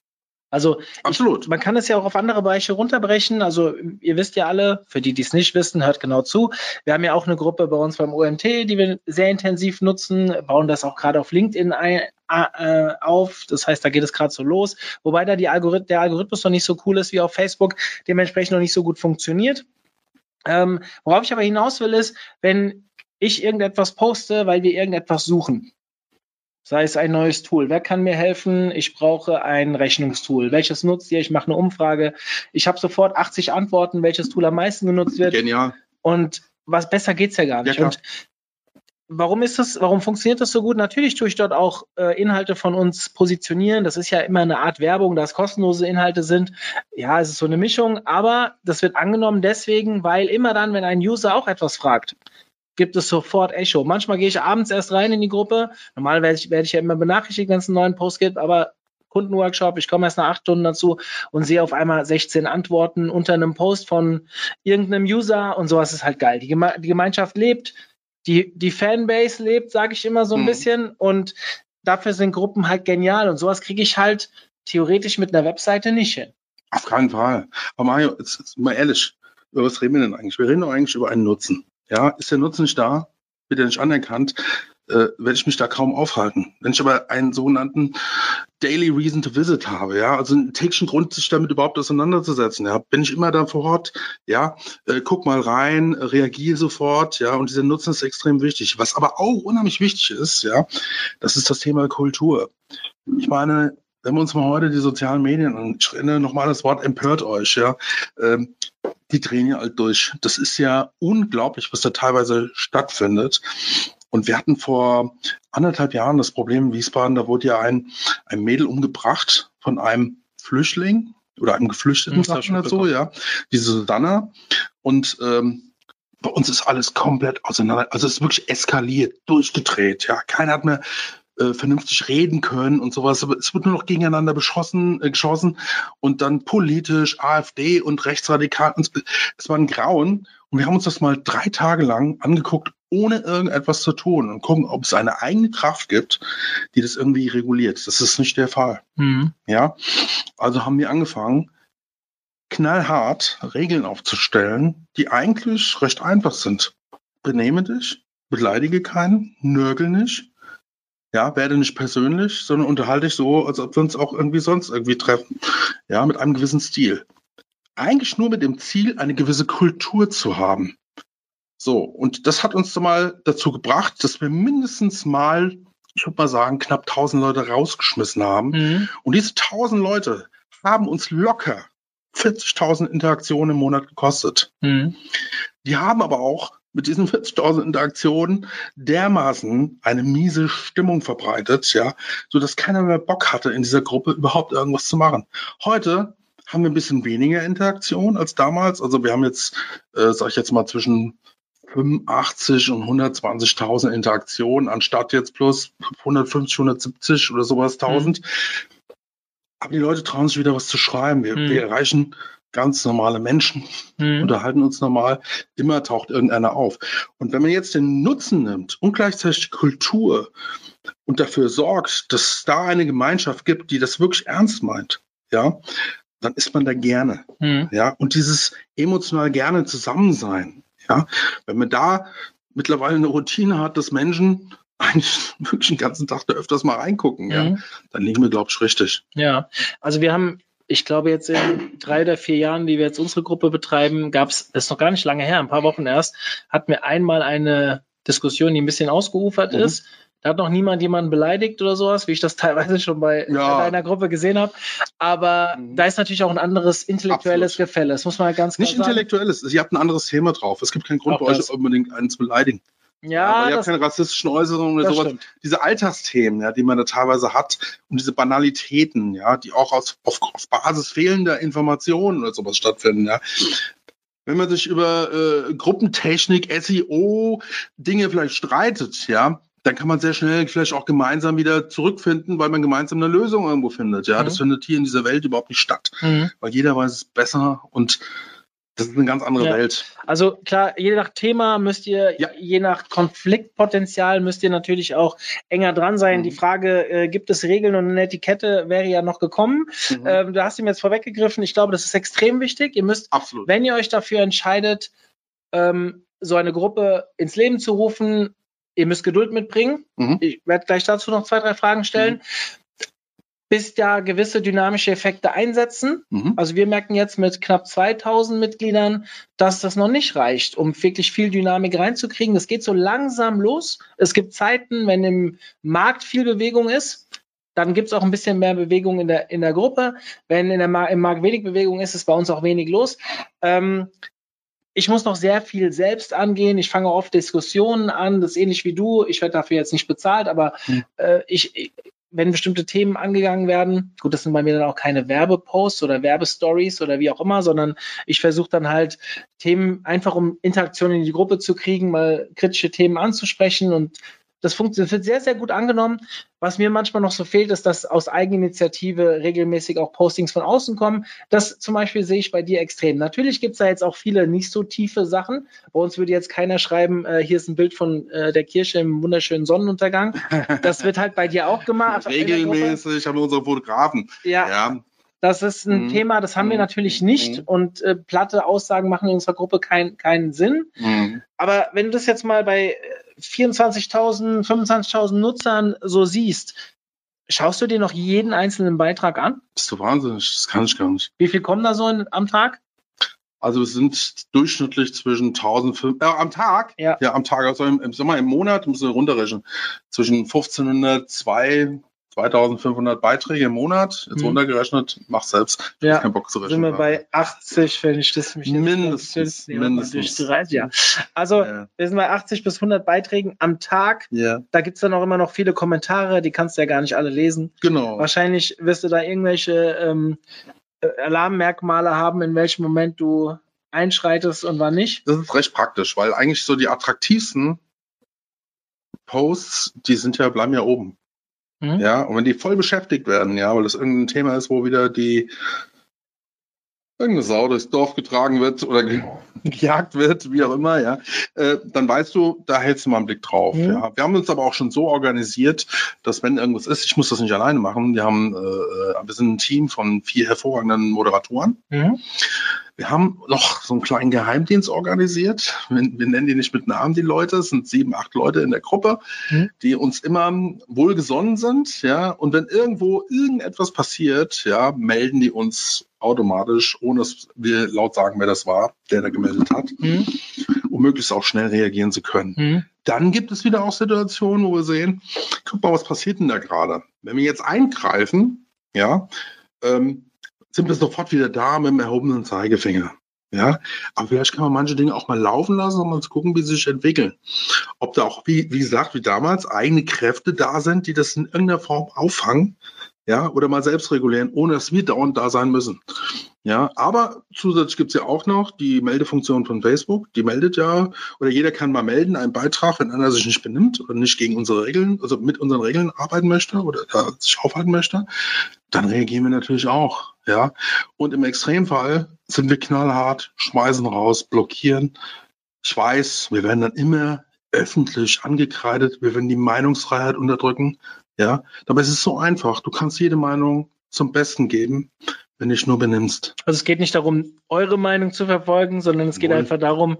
Also Absolut. Ich, man kann es ja auch auf andere Bereiche runterbrechen. Also ihr wisst ja alle, für die, die es nicht wissen, hört genau zu. Wir haben ja auch eine Gruppe bei uns beim OMT, die wir sehr intensiv nutzen, bauen das auch gerade auf LinkedIn ein, äh, auf. Das heißt, da geht es gerade so los. Wobei da Algorith der Algorithmus noch nicht so cool ist wie auf Facebook, dementsprechend noch nicht so gut funktioniert. Ähm, worauf ich aber hinaus will, ist, wenn ich irgendetwas poste, weil wir irgendetwas suchen, sei es ein neues Tool. Wer kann mir helfen? Ich brauche ein Rechnungstool. Welches nutzt ihr? Ich mache eine Umfrage. Ich habe sofort 80 Antworten, welches Tool am meisten genutzt wird. Genial. Und was besser geht's ja gar nicht. Ja, und warum ist das, warum funktioniert das so gut? Natürlich tue ich dort auch äh, Inhalte von uns positionieren. Das ist ja immer eine Art Werbung, dass kostenlose Inhalte sind. Ja, es ist so eine Mischung, aber das wird angenommen deswegen, weil immer dann, wenn ein User auch etwas fragt, gibt es sofort Echo. Manchmal gehe ich abends erst rein in die Gruppe. Normal werde ich, werde ich ja immer benachrichtigt, wenn es einen neuen Post gibt, aber Kundenworkshop, ich komme erst nach acht Stunden dazu und sehe auf einmal 16 Antworten unter einem Post von irgendeinem User und sowas ist halt geil. Die, Geme die Gemeinschaft lebt, die, die Fanbase lebt, sage ich immer so ein mhm. bisschen und dafür sind Gruppen halt genial und sowas kriege ich halt theoretisch mit einer Webseite nicht hin. Auf keinen Fall. Aber Mario, jetzt, jetzt mal ehrlich, über was reden wir denn eigentlich? Wir reden doch eigentlich über einen Nutzen. Ja, ist der Nutzen nicht da, wird er nicht anerkannt, äh, werde ich mich da kaum aufhalten. Wenn ich aber einen sogenannten Daily Reason to Visit habe, ja, also einen täglichen Grund, sich damit überhaupt auseinanderzusetzen, ja, bin ich immer da vor Ort, ja, äh, guck mal rein, reagiere sofort, ja, und dieser Nutzen ist extrem wichtig. Was aber auch unheimlich wichtig ist, ja, das ist das Thema Kultur. Ich meine, wenn wir uns mal heute die sozialen Medien und ich erinnere nochmal das Wort empört euch, ja, ähm, die drehen ja halt durch. Das ist ja unglaublich, was da teilweise stattfindet. Und wir hatten vor anderthalb Jahren das Problem in Wiesbaden, da wurde ja ein, ein Mädel umgebracht von einem Flüchtling oder einem Geflüchteten, mhm, sagt man dazu, ja, diese Susanna. Und ähm, bei uns ist alles komplett auseinander, also es ist wirklich eskaliert, durchgedreht, ja. Keiner hat mehr äh, vernünftig reden können und sowas. Es wird nur noch gegeneinander beschossen, äh, geschossen und dann politisch AfD und rechtsradikal. Es war ein Grauen. Und wir haben uns das mal drei Tage lang angeguckt, ohne irgendetwas zu tun und gucken, ob es eine eigene Kraft gibt, die das irgendwie reguliert. Das ist nicht der Fall. Mhm. Ja, also haben wir angefangen, knallhart Regeln aufzustellen, die eigentlich recht einfach sind. Benehme dich, beleidige keinen, nörgel nicht, ja, werde nicht persönlich, sondern unterhalte dich so, als ob wir uns auch irgendwie sonst irgendwie treffen. Ja, mit einem gewissen Stil. Eigentlich nur mit dem Ziel, eine gewisse Kultur zu haben. So, und das hat uns mal dazu gebracht, dass wir mindestens mal, ich würde mal sagen, knapp 1000 Leute rausgeschmissen haben. Mhm. Und diese 1000 Leute haben uns locker 40.000 Interaktionen im Monat gekostet. Mhm. Die haben aber auch mit diesen 40.000 Interaktionen dermaßen eine miese Stimmung verbreitet, ja, so dass keiner mehr Bock hatte, in dieser Gruppe überhaupt irgendwas zu machen. Heute haben wir ein bisschen weniger Interaktion als damals. Also wir haben jetzt, äh, sag ich jetzt mal, zwischen 85 und 120.000 Interaktionen, anstatt jetzt plus 150, 170 oder sowas 1000. Mhm. Aber die Leute trauen sich wieder was zu schreiben. Wir, mhm. wir erreichen ganz normale Menschen, mhm. unterhalten uns normal, immer taucht irgendeiner auf. Und wenn man jetzt den Nutzen nimmt und gleichzeitig die Kultur und dafür sorgt, dass es da eine Gemeinschaft gibt, die das wirklich ernst meint, ja, dann ist man da gerne. Mhm. Ja, und dieses emotional gerne Zusammensein, ja, wenn man da mittlerweile eine Routine hat, dass Menschen eigentlich wirklich den ganzen Tag da öfters mal reingucken, mhm. ja, dann liegen wir, glaube ich, richtig. Ja, also wir haben ich glaube, jetzt in drei oder vier Jahren, die wir jetzt unsere Gruppe betreiben, gab es, das ist noch gar nicht lange her, ein paar Wochen erst, hatten wir einmal eine Diskussion, die ein bisschen ausgeufert mhm. ist. Da hat noch niemand jemanden beleidigt oder sowas, wie ich das teilweise schon bei ja. deiner Gruppe gesehen habe. Aber mhm. da ist natürlich auch ein anderes intellektuelles Absolut. Gefälle. Das muss man halt ganz klar Nicht sagen. intellektuelles, ihr habt ein anderes Thema drauf. Es gibt keinen Grund auch bei euch unbedingt einen zu beleidigen. Ja, ja habt keine rassistischen Äußerungen oder sowas. Stimmt. Diese Alltagsthemen, ja, die man da teilweise hat und diese Banalitäten, ja, die auch aus, auf, auf Basis fehlender Informationen oder sowas stattfinden, ja. Wenn man sich über äh, Gruppentechnik, SEO, Dinge vielleicht streitet, ja, dann kann man sehr schnell vielleicht auch gemeinsam wieder zurückfinden, weil man gemeinsam eine Lösung irgendwo findet. Ja, mhm. das findet hier in dieser Welt überhaupt nicht statt, mhm. weil jeder weiß es besser und Das ist eine ganz andere Ja. Welt. Also klar, je nach Thema müsst ihr, Ja. je nach Konfliktpotenzial müsst ihr natürlich auch enger dran sein. Mhm. Die Frage, äh, gibt es Regeln und eine Etikette, wäre ja noch gekommen. Mhm. Ähm, du hast ihm jetzt vorweggegriffen. Ich glaube, das ist extrem wichtig. Ihr müsst, Absolut. wenn ihr euch dafür entscheidet, ähm, so eine Gruppe ins Leben zu rufen, ihr müsst Geduld mitbringen. Mhm. Ich werde gleich dazu noch zwei, drei Fragen stellen. Bis da gewisse dynamische Effekte einsetzen. Mhm. Also wir merken jetzt mit knapp 2000 Mitgliedern, dass das noch nicht reicht, um wirklich viel Dynamik reinzukriegen. Das geht so langsam los. Es gibt Zeiten, wenn im Markt viel Bewegung ist, dann gibt es auch ein bisschen mehr Bewegung in der, in der Gruppe. Wenn in der Mar im Markt wenig Bewegung ist, ist bei uns auch wenig los. Ähm, ich muss noch sehr viel selbst angehen. Ich fange oft Diskussionen an. Das ist ähnlich wie du. Ich werde dafür jetzt nicht bezahlt, aber Hm. äh, ich- wenn bestimmte Themen angegangen werden, gut, das sind bei mir dann auch keine Werbeposts oder Werbestories oder wie auch immer, sondern ich versuche dann halt Themen einfach um Interaktion in die Gruppe zu kriegen, mal kritische Themen anzusprechen und das funktioniert, wird sehr, sehr gut angenommen. Was mir manchmal noch so fehlt, ist, dass aus Eigeninitiative regelmäßig auch Postings von außen kommen. Das zum Beispiel sehe ich bei dir extrem. Natürlich gibt es da jetzt auch viele nicht so tiefe Sachen. Bei uns würde jetzt keiner schreiben, äh, hier ist ein Bild von äh, der Kirche im wunderschönen Sonnenuntergang. Das wird halt bei dir auch gemacht. Regelmäßig haben wir unsere Fotografen. Ja, Ja, das ist ein Mhm. Thema, das haben wir Mhm. natürlich nicht. Mhm. Und äh, platte Aussagen machen in unserer Gruppe kein, keinen Sinn. Mhm. Aber wenn du das jetzt mal bei 24.000, 25.000 Nutzern so siehst, schaust du dir noch jeden einzelnen Beitrag an? bist du wahnsinnig. Das kann ich gar nicht. Wie viel kommen da so in, am Tag? Also es sind durchschnittlich zwischen 1005 äh, am Tag. Ja. Ja, am Tag. Also im, im Sommer im Monat müssen wir runterrechnen. Zwischen 1500, 2, 2500 Beiträge im Monat. Jetzt Mhm. runtergerechnet. Mach selbst. Ich Ja. keinen Bock zu rechnen. Sind wir bei 80, wenn ich das mich jetzt- Mindestens, mal, mindestens. durch drei, ja. Also Ja. wir sind bei 80 bis 100 Beiträgen am Tag. Ja, Da gibt's dann auch immer noch viele Kommentare, die kannst du ja gar nicht alle lesen. genau. Wahrscheinlich wirst du da irgendwelche ähm, äh, Alarmmerkmale haben, in welchem Moment du einschreitest und wann nicht. Das ist recht praktisch, weil eigentlich so die attraktivsten Posts, die sind ja, bleiben ja oben. Mhm. Ja, und wenn die voll beschäftigt werden, ja, weil das irgendein Thema ist, wo wieder die irgendeine Sau durchs Dorf getragen wird oder ge gejagt wird, wie auch immer, ja, äh, dann weißt du, da hältst du mal einen Blick drauf. Mhm. Ja. Wir haben uns aber auch schon so organisiert, dass wenn irgendwas ist, ich muss das nicht alleine machen. Wir haben, äh, wir sind ein Team von vier hervorragenden Moderatoren. Mhm. Wir haben noch so einen kleinen Geheimdienst organisiert. Wir, wir nennen die nicht mit Namen, die Leute. Es sind sieben, acht Leute in der Gruppe, Mhm. die uns immer wohlgesonnen sind, ja. Und wenn irgendwo irgendetwas passiert, ja, melden die uns automatisch, ohne dass wir laut sagen, wer das war, der da gemeldet hat, Mhm. um möglichst auch schnell reagieren zu können. Mhm. Dann gibt es wieder auch Situationen, wo wir sehen, guck mal, was passiert denn da gerade? Wenn wir jetzt eingreifen, ja, ähm, sind wir sofort wieder da mit dem erhobenen Zeigefinger. Ja, aber vielleicht kann man manche Dinge auch mal laufen lassen, um mal zu gucken, wie sie sich entwickeln. Ob da auch, wie, wie gesagt, wie damals, eigene Kräfte da sind, die das in irgendeiner Form auffangen, ja, oder mal selbst regulieren, ohne dass wir dauernd da sein müssen. Ja, aber zusätzlich gibt's ja auch noch die Meldefunktion von Facebook. Die meldet ja, oder jeder kann mal melden, einen Beitrag, wenn einer sich nicht benimmt oder nicht gegen unsere Regeln, also mit unseren Regeln arbeiten möchte oder da sich aufhalten möchte, dann reagieren wir natürlich auch. Ja, und im Extremfall sind wir knallhart, schmeißen raus, blockieren. Ich weiß, wir werden dann immer öffentlich angekreidet, wir werden die Meinungsfreiheit unterdrücken. Ja, dabei ist es so einfach. Du kannst jede Meinung zum Besten geben, wenn du dich nur benimmst. Also es geht nicht darum, eure Meinung zu verfolgen, sondern es geht Jawohl. einfach darum,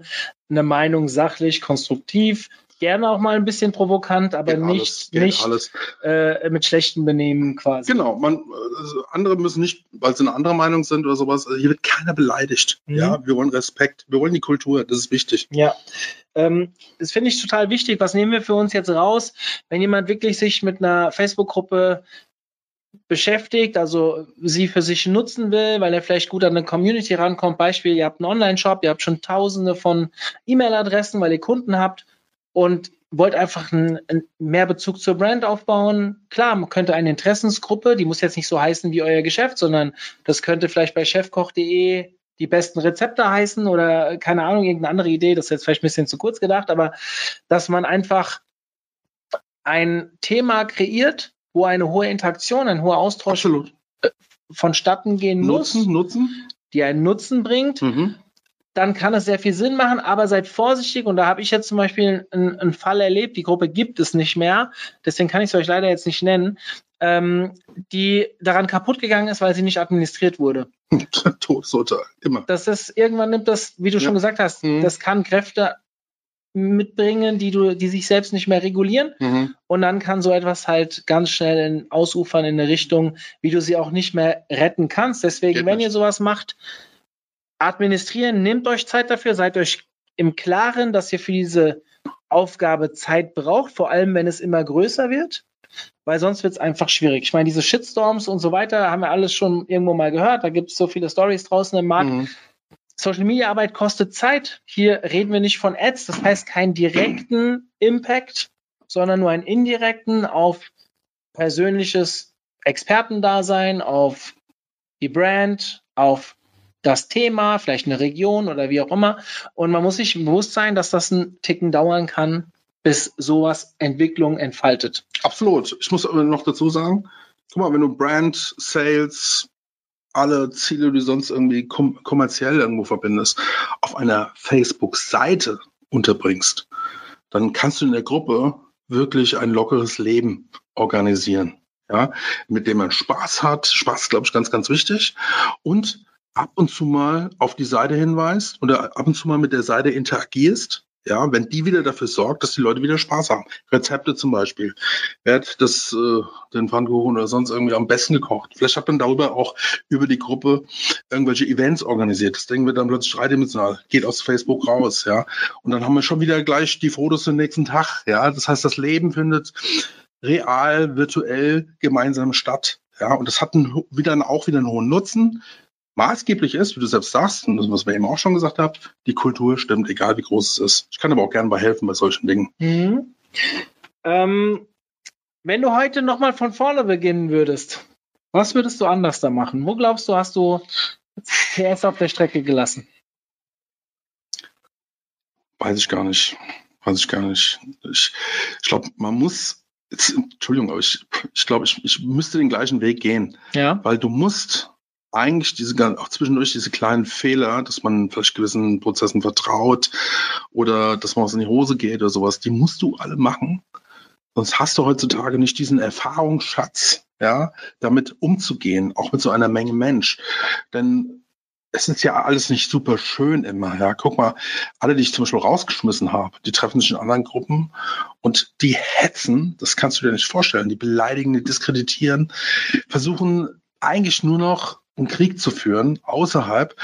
eine Meinung sachlich, konstruktiv, gerne auch mal ein bisschen provokant, aber Geht alles, nicht, geht nicht alles. äh, mit schlechtem Benehmen quasi. Genau, man, also andere müssen nicht, weil sie eine andere Meinung sind oder sowas, also hier wird keiner beleidigt. Mhm. Ja, wir wollen Respekt, wir wollen die Kultur, das ist wichtig. Ja. Ähm, das finde ich total wichtig. Was nehmen wir für uns jetzt raus, wenn jemand wirklich sich mit einer Facebook-Gruppe beschäftigt, also sie für sich nutzen will, weil er vielleicht gut an eine Community rankommt. Beispiel, ihr habt einen Online-Shop, ihr habt schon tausende von E-Mail-Adressen, weil ihr Kunden habt und wollt einfach einen, einen mehr Bezug zur Brand aufbauen. Klar, man könnte eine Interessensgruppe, die muss jetzt nicht so heißen wie euer Geschäft, sondern das könnte vielleicht bei chefkoch.de die besten Rezepte heißen oder keine Ahnung, irgendeine andere Idee, das ist jetzt vielleicht ein bisschen zu kurz gedacht, aber dass man einfach ein Thema kreiert, wo eine hohe Interaktion, ein hoher Austausch Absolut. vonstatten gehen muss, Nutzen, nutzen. die einen Nutzen bringt Mhm. Dann kann es sehr viel Sinn machen, aber seid vorsichtig. Und da habe ich jetzt zum Beispiel einen, einen, Fall erlebt, die Gruppe gibt es nicht mehr, deswegen kann ich es euch leider jetzt nicht nennen, ähm, die daran kaputt gegangen ist, weil sie nicht administriert wurde. Todesurteil, immer. Das ist, irgendwann nimmt das, wie du ja. schon gesagt hast, mhm. das kann Kräfte mitbringen, die du, die sich selbst nicht mehr regulieren. Mhm. Und dann kann so etwas halt ganz schnell in, ausufern in eine Richtung, wie du sie auch nicht mehr retten kannst. Deswegen, Geht wenn nicht. ihr sowas macht, administrieren, nehmt euch Zeit dafür, seid euch im Klaren, dass ihr für diese Aufgabe Zeit braucht, vor allem wenn es immer größer wird, weil sonst wird es einfach schwierig. Ich meine, diese Shitstorms und so weiter haben wir alles schon irgendwo mal gehört. Da gibt es so viele Stories draußen im Markt. Mhm. Social Media Arbeit kostet Zeit. Hier reden wir nicht von Ads, das heißt keinen direkten Impact, sondern nur einen indirekten auf persönliches Expertendasein, auf die Brand, auf das Thema, vielleicht eine Region oder wie auch immer. Und man muss sich bewusst sein, dass das einen Ticken dauern kann, bis sowas Entwicklung entfaltet. Absolut. Ich muss aber noch dazu sagen, guck mal, wenn du Brand, Sales, alle Ziele, die sonst irgendwie kom kommerziell irgendwo verbindest, auf einer Facebook-Seite unterbringst, dann kannst du in der Gruppe wirklich ein lockeres Leben organisieren. Ja, mit dem man Spaß hat. Spaß ist, glaube ich, ganz, ganz wichtig. Und ab und zu mal auf die Seite hinweist oder ab und zu mal mit der Seite interagierst ja, wenn die wieder dafür sorgt, dass die Leute wieder Spaß haben. Rezepte zum Beispiel. Wer hat das, äh, den Pfannkuchen oder sonst irgendwie am besten gekocht? Vielleicht hat man darüber auch über die Gruppe irgendwelche Events organisiert. Das Ding wird dann plötzlich dreidimensional, geht aus Facebook raus, ja. Und dann haben wir schon wieder gleich die Fotos den nächsten Tag, ja. Das heißt, das Leben findet real, virtuell gemeinsam statt. Ja, und das hat einen, wieder auch wieder einen hohen Nutzen maßgeblich ist, wie du selbst sagst, und das, was wir eben auch schon gesagt haben, die Kultur stimmt, egal wie groß es ist. Ich kann aber auch gerne bei helfen bei solchen Dingen. Mhm. Ähm, wenn du heute nochmal von vorne beginnen würdest, was würdest du anders da machen? Wo glaubst du, hast du PS auf der Strecke gelassen? Weiß ich gar nicht. Weiß ich gar nicht. Ich, ich glaube, man muss, jetzt, Entschuldigung, aber ich, ich glaube, ich, ich müsste den gleichen Weg gehen. Ja. Weil du musst eigentlich diese auch zwischendurch diese kleinen Fehler, dass man vielleicht gewissen Prozessen vertraut oder dass man was in die Hose geht oder sowas, die musst du alle machen. Sonst hast du heutzutage nicht diesen Erfahrungsschatz, ja, damit umzugehen, auch mit so einer Menge Mensch. Denn es ist ja alles nicht super schön immer. Ja, guck mal, alle, die ich zum Beispiel rausgeschmissen habe, die treffen sich in anderen Gruppen und die hetzen, das kannst du dir nicht vorstellen, die beleidigen, die diskreditieren, versuchen eigentlich nur noch einen Krieg zu führen außerhalb,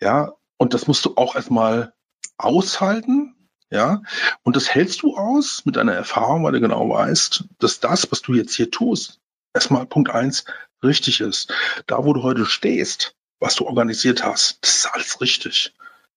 ja, und das musst du auch erstmal aushalten, ja, und das hältst du aus mit deiner Erfahrung, weil du genau weißt, dass das, was du jetzt hier tust, erstmal Punkt eins richtig ist. Da, wo du heute stehst, was du organisiert hast, das ist alles richtig.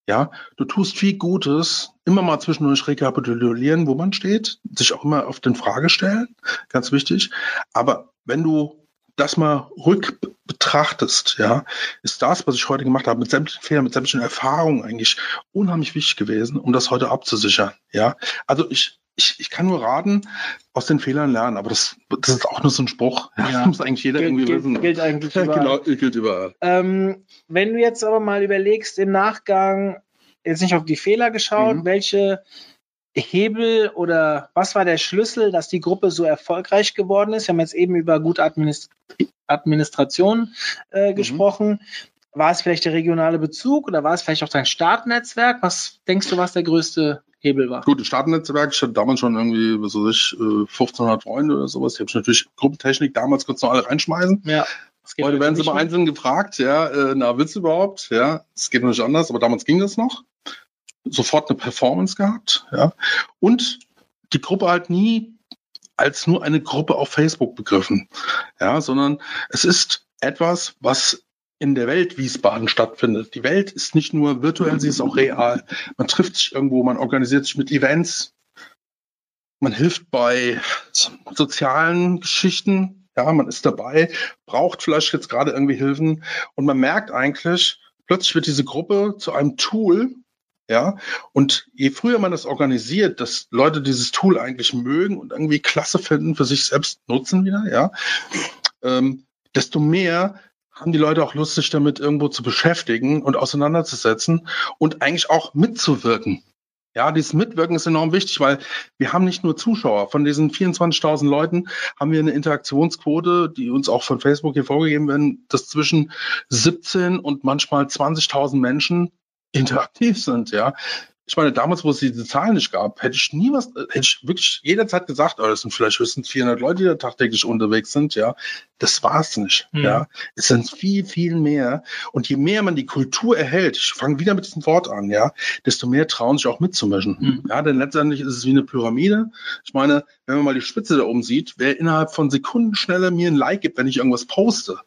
Ja, du tust viel Gutes, immer mal zwischendurch rekapitulieren, wo man steht, sich auch immer auf den Frage stellen, ganz wichtig. Aber wenn du das mal rückbetrachtest, ja, ist das, was ich heute gemacht habe, mit sämtlichen Fehlern, mit sämtlichen Erfahrungen eigentlich unheimlich wichtig gewesen, um das heute abzusichern, ja. Also ich, ich, ich kann nur raten, aus den Fehlern lernen, aber das, das ist auch nur so ein Spruch. Ja. Das muss eigentlich jeder gilt, irgendwie gilt, wissen. Gilt eigentlich überall. genau, gilt überall. Ähm, wenn du jetzt aber mal überlegst, im Nachgang, jetzt nicht auf die Fehler geschaut, mhm. welche Hebel oder was war der Schlüssel, dass die Gruppe so erfolgreich geworden ist? Wir haben jetzt eben über gute Administ Administration äh, mhm. gesprochen. War es vielleicht der regionale Bezug oder war es vielleicht auch dein Startnetzwerk? Was denkst du, was der größte Hebel war? Gut, das Startnetzwerk, ich hatte damals schon irgendwie, was weiß ich, 1500 äh, Freunde oder sowas. Ich habe natürlich Gruppentechnik damals kurz noch alle reinschmeißen. Ja. Heute werden sie mal einzeln gefragt, ja, äh, na, willst du überhaupt? Ja, es geht natürlich anders, aber damals ging das noch sofort eine Performance gehabt, ja. Und die Gruppe halt nie als nur eine Gruppe auf Facebook begriffen, ja, sondern es ist etwas, was in der Welt Wiesbaden stattfindet. Die Welt ist nicht nur virtuell, sie ist auch real. Man trifft sich irgendwo, man organisiert sich mit Events, man hilft bei sozialen Geschichten, ja, man ist dabei, braucht vielleicht jetzt gerade irgendwie Hilfen und man merkt eigentlich, plötzlich wird diese Gruppe zu einem Tool, ja, und je früher man das organisiert, dass Leute dieses Tool eigentlich mögen und irgendwie klasse finden, für sich selbst nutzen wieder, ja, ähm, desto mehr haben die Leute auch Lust, sich damit irgendwo zu beschäftigen und auseinanderzusetzen und eigentlich auch mitzuwirken. Ja, dieses Mitwirken ist enorm wichtig, weil wir haben nicht nur Zuschauer. Von diesen 24.000 Leuten haben wir eine Interaktionsquote, die uns auch von Facebook hier vorgegeben werden, dass zwischen 17 und manchmal 20.000 Menschen interaktiv sind. Ja, ich meine, damals, wo es diese Zahlen nicht gab, hätte ich nie was, hätte ich wirklich jederzeit gesagt, oh, das sind vielleicht höchstens 400 Leute, die da tagtäglich unterwegs sind, ja. Das war's nicht, mhm. ja. Es sind viel, viel mehr. Und je mehr man die Kultur erhält, ich fange wieder mit diesem Wort an, ja, desto mehr trauen sich auch mitzumischen. Mhm. Ja, denn letztendlich ist es wie eine Pyramide. Ich meine, wenn man mal die Spitze da oben sieht, wer innerhalb von Sekunden schneller mir ein Like gibt, wenn ich irgendwas poste,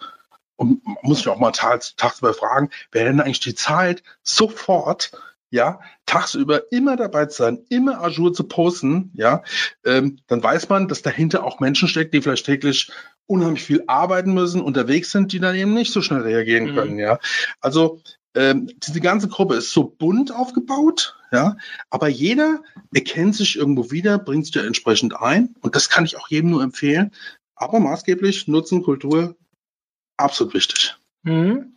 und muss mich auch mal tagsüber fragen, wer denn eigentlich die Zeit sofort ja, tagsüber immer dabei zu sein, immer Azure zu posten, ja, ähm, dann weiß man, dass dahinter auch Menschen steckt, die vielleicht täglich unheimlich viel arbeiten müssen, unterwegs sind, die dann eben nicht so schnell reagieren mhm. können, ja. Also ähm, diese ganze Gruppe ist so bunt aufgebaut, ja, aber jeder erkennt sich irgendwo wieder, bringt sich da entsprechend ein und das kann ich auch jedem nur empfehlen. Aber maßgeblich Nutzen, Kultur, absolut wichtig. Mhm.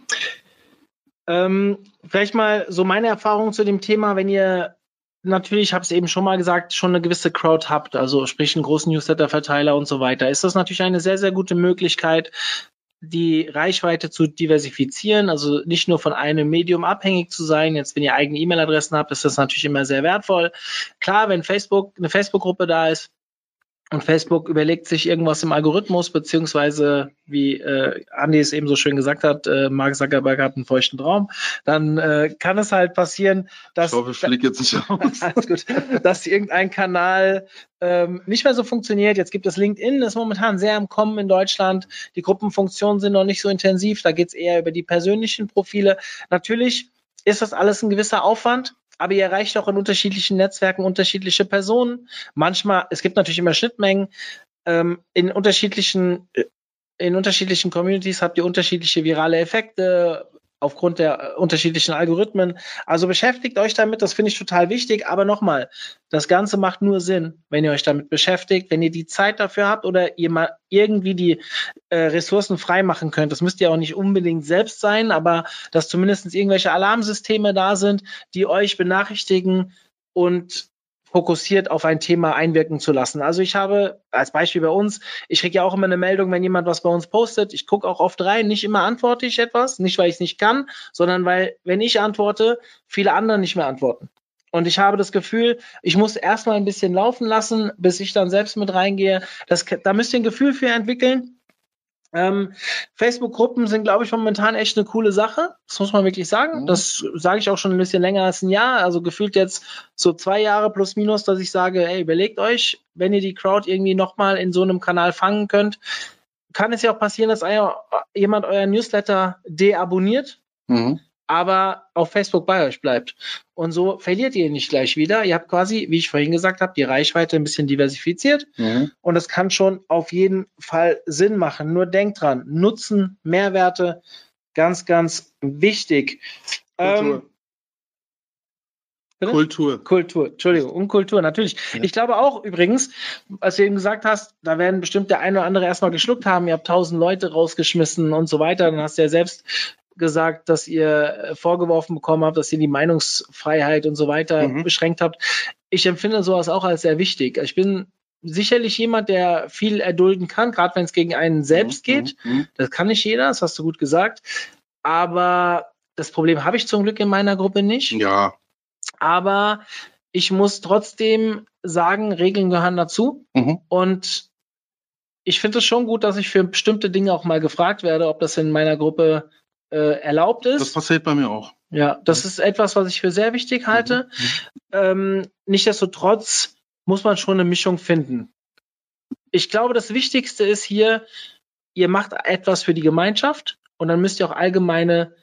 Ähm, vielleicht mal so meine Erfahrung zu dem Thema, wenn ihr natürlich, ich habe es eben schon mal gesagt, schon eine gewisse Crowd habt, also sprich einen großen Newsletter-Verteiler und so weiter, ist das natürlich eine sehr, sehr gute Möglichkeit, die Reichweite zu diversifizieren, also nicht nur von einem Medium abhängig zu sein. Jetzt, wenn ihr eigene E-Mail-Adressen habt, ist das natürlich immer sehr wertvoll. Klar, wenn Facebook, eine Facebook-Gruppe da ist, und Facebook überlegt sich irgendwas im Algorithmus, beziehungsweise, wie äh, Andy es eben so schön gesagt hat, äh, Mark Zuckerberg hat einen feuchten Traum, dann äh, kann es halt passieren, dass, ich hoffe, ich fliege jetzt nicht aus. alles gut, dass irgendein Kanal ähm, nicht mehr so funktioniert. Jetzt gibt es LinkedIn, ist momentan sehr am Kommen in Deutschland. Die Gruppenfunktionen sind noch nicht so intensiv, da geht es eher über die persönlichen Profile. Natürlich ist das alles ein gewisser Aufwand aber ihr erreicht auch in unterschiedlichen Netzwerken unterschiedliche Personen. Manchmal, es gibt natürlich immer Schnittmengen. Ähm, in unterschiedlichen äh, in unterschiedlichen Communities habt ihr unterschiedliche virale Effekte, aufgrund der äh, unterschiedlichen Algorithmen. Also beschäftigt euch damit, das finde ich total wichtig. Aber nochmal, das Ganze macht nur Sinn, wenn ihr euch damit beschäftigt, wenn ihr die Zeit dafür habt oder ihr mal irgendwie die äh, Ressourcen freimachen könnt. Das müsst ihr auch nicht unbedingt selbst sein, aber dass zumindest irgendwelche Alarmsysteme da sind, die euch benachrichtigen und fokussiert auf ein Thema einwirken zu lassen. Also ich habe als Beispiel bei uns, ich kriege ja auch immer eine Meldung, wenn jemand was bei uns postet. Ich gucke auch oft rein. Nicht immer antworte ich etwas, nicht weil ich es nicht kann, sondern weil, wenn ich antworte, viele andere nicht mehr antworten. Und ich habe das Gefühl, ich muss erstmal ein bisschen laufen lassen, bis ich dann selbst mit reingehe. Das, da müsst ihr ein Gefühl für entwickeln. Ähm, Facebook-Gruppen sind, glaube ich, momentan echt eine coole Sache. Das muss man wirklich sagen. Mhm. Das sage ich auch schon ein bisschen länger als ein Jahr. Also gefühlt jetzt so zwei Jahre plus minus, dass ich sage, ey, überlegt euch, wenn ihr die Crowd irgendwie nochmal in so einem Kanal fangen könnt, kann es ja auch passieren, dass jemand euer Newsletter deabonniert. Mhm aber auf Facebook bei euch bleibt. Und so verliert ihr ihn nicht gleich wieder. Ihr habt quasi, wie ich vorhin gesagt habe, die Reichweite ein bisschen diversifiziert. Mhm. Und es kann schon auf jeden Fall Sinn machen. Nur denkt dran, Nutzen, Mehrwerte, ganz, ganz wichtig. Kultur. Ähm, Kultur. Kultur, Entschuldigung, und Kultur, natürlich. Ja. Ich glaube auch übrigens, als du eben gesagt hast, da werden bestimmt der eine oder andere erstmal geschluckt haben, ihr habt tausend Leute rausgeschmissen und so weiter. Dann hast du ja selbst gesagt, dass ihr äh, vorgeworfen bekommen habt, dass ihr die Meinungsfreiheit und so weiter mhm. beschränkt habt. Ich empfinde sowas auch als sehr wichtig. Ich bin sicherlich jemand, der viel erdulden kann, gerade wenn es gegen einen selbst mhm. geht. Mhm. Das kann nicht jeder, das hast du gut gesagt. Aber das Problem habe ich zum Glück in meiner Gruppe nicht. Ja. Aber ich muss trotzdem sagen, Regeln gehören dazu. Mhm. Und ich finde es schon gut, dass ich für bestimmte Dinge auch mal gefragt werde, ob das in meiner Gruppe äh, erlaubt ist. Das passiert bei mir auch. Ja, das ist etwas, was ich für sehr wichtig halte. Mhm. Ähm, nichtsdestotrotz muss man schon eine Mischung finden. Ich glaube, das Wichtigste ist hier, ihr macht etwas für die Gemeinschaft und dann müsst ihr auch allgemeine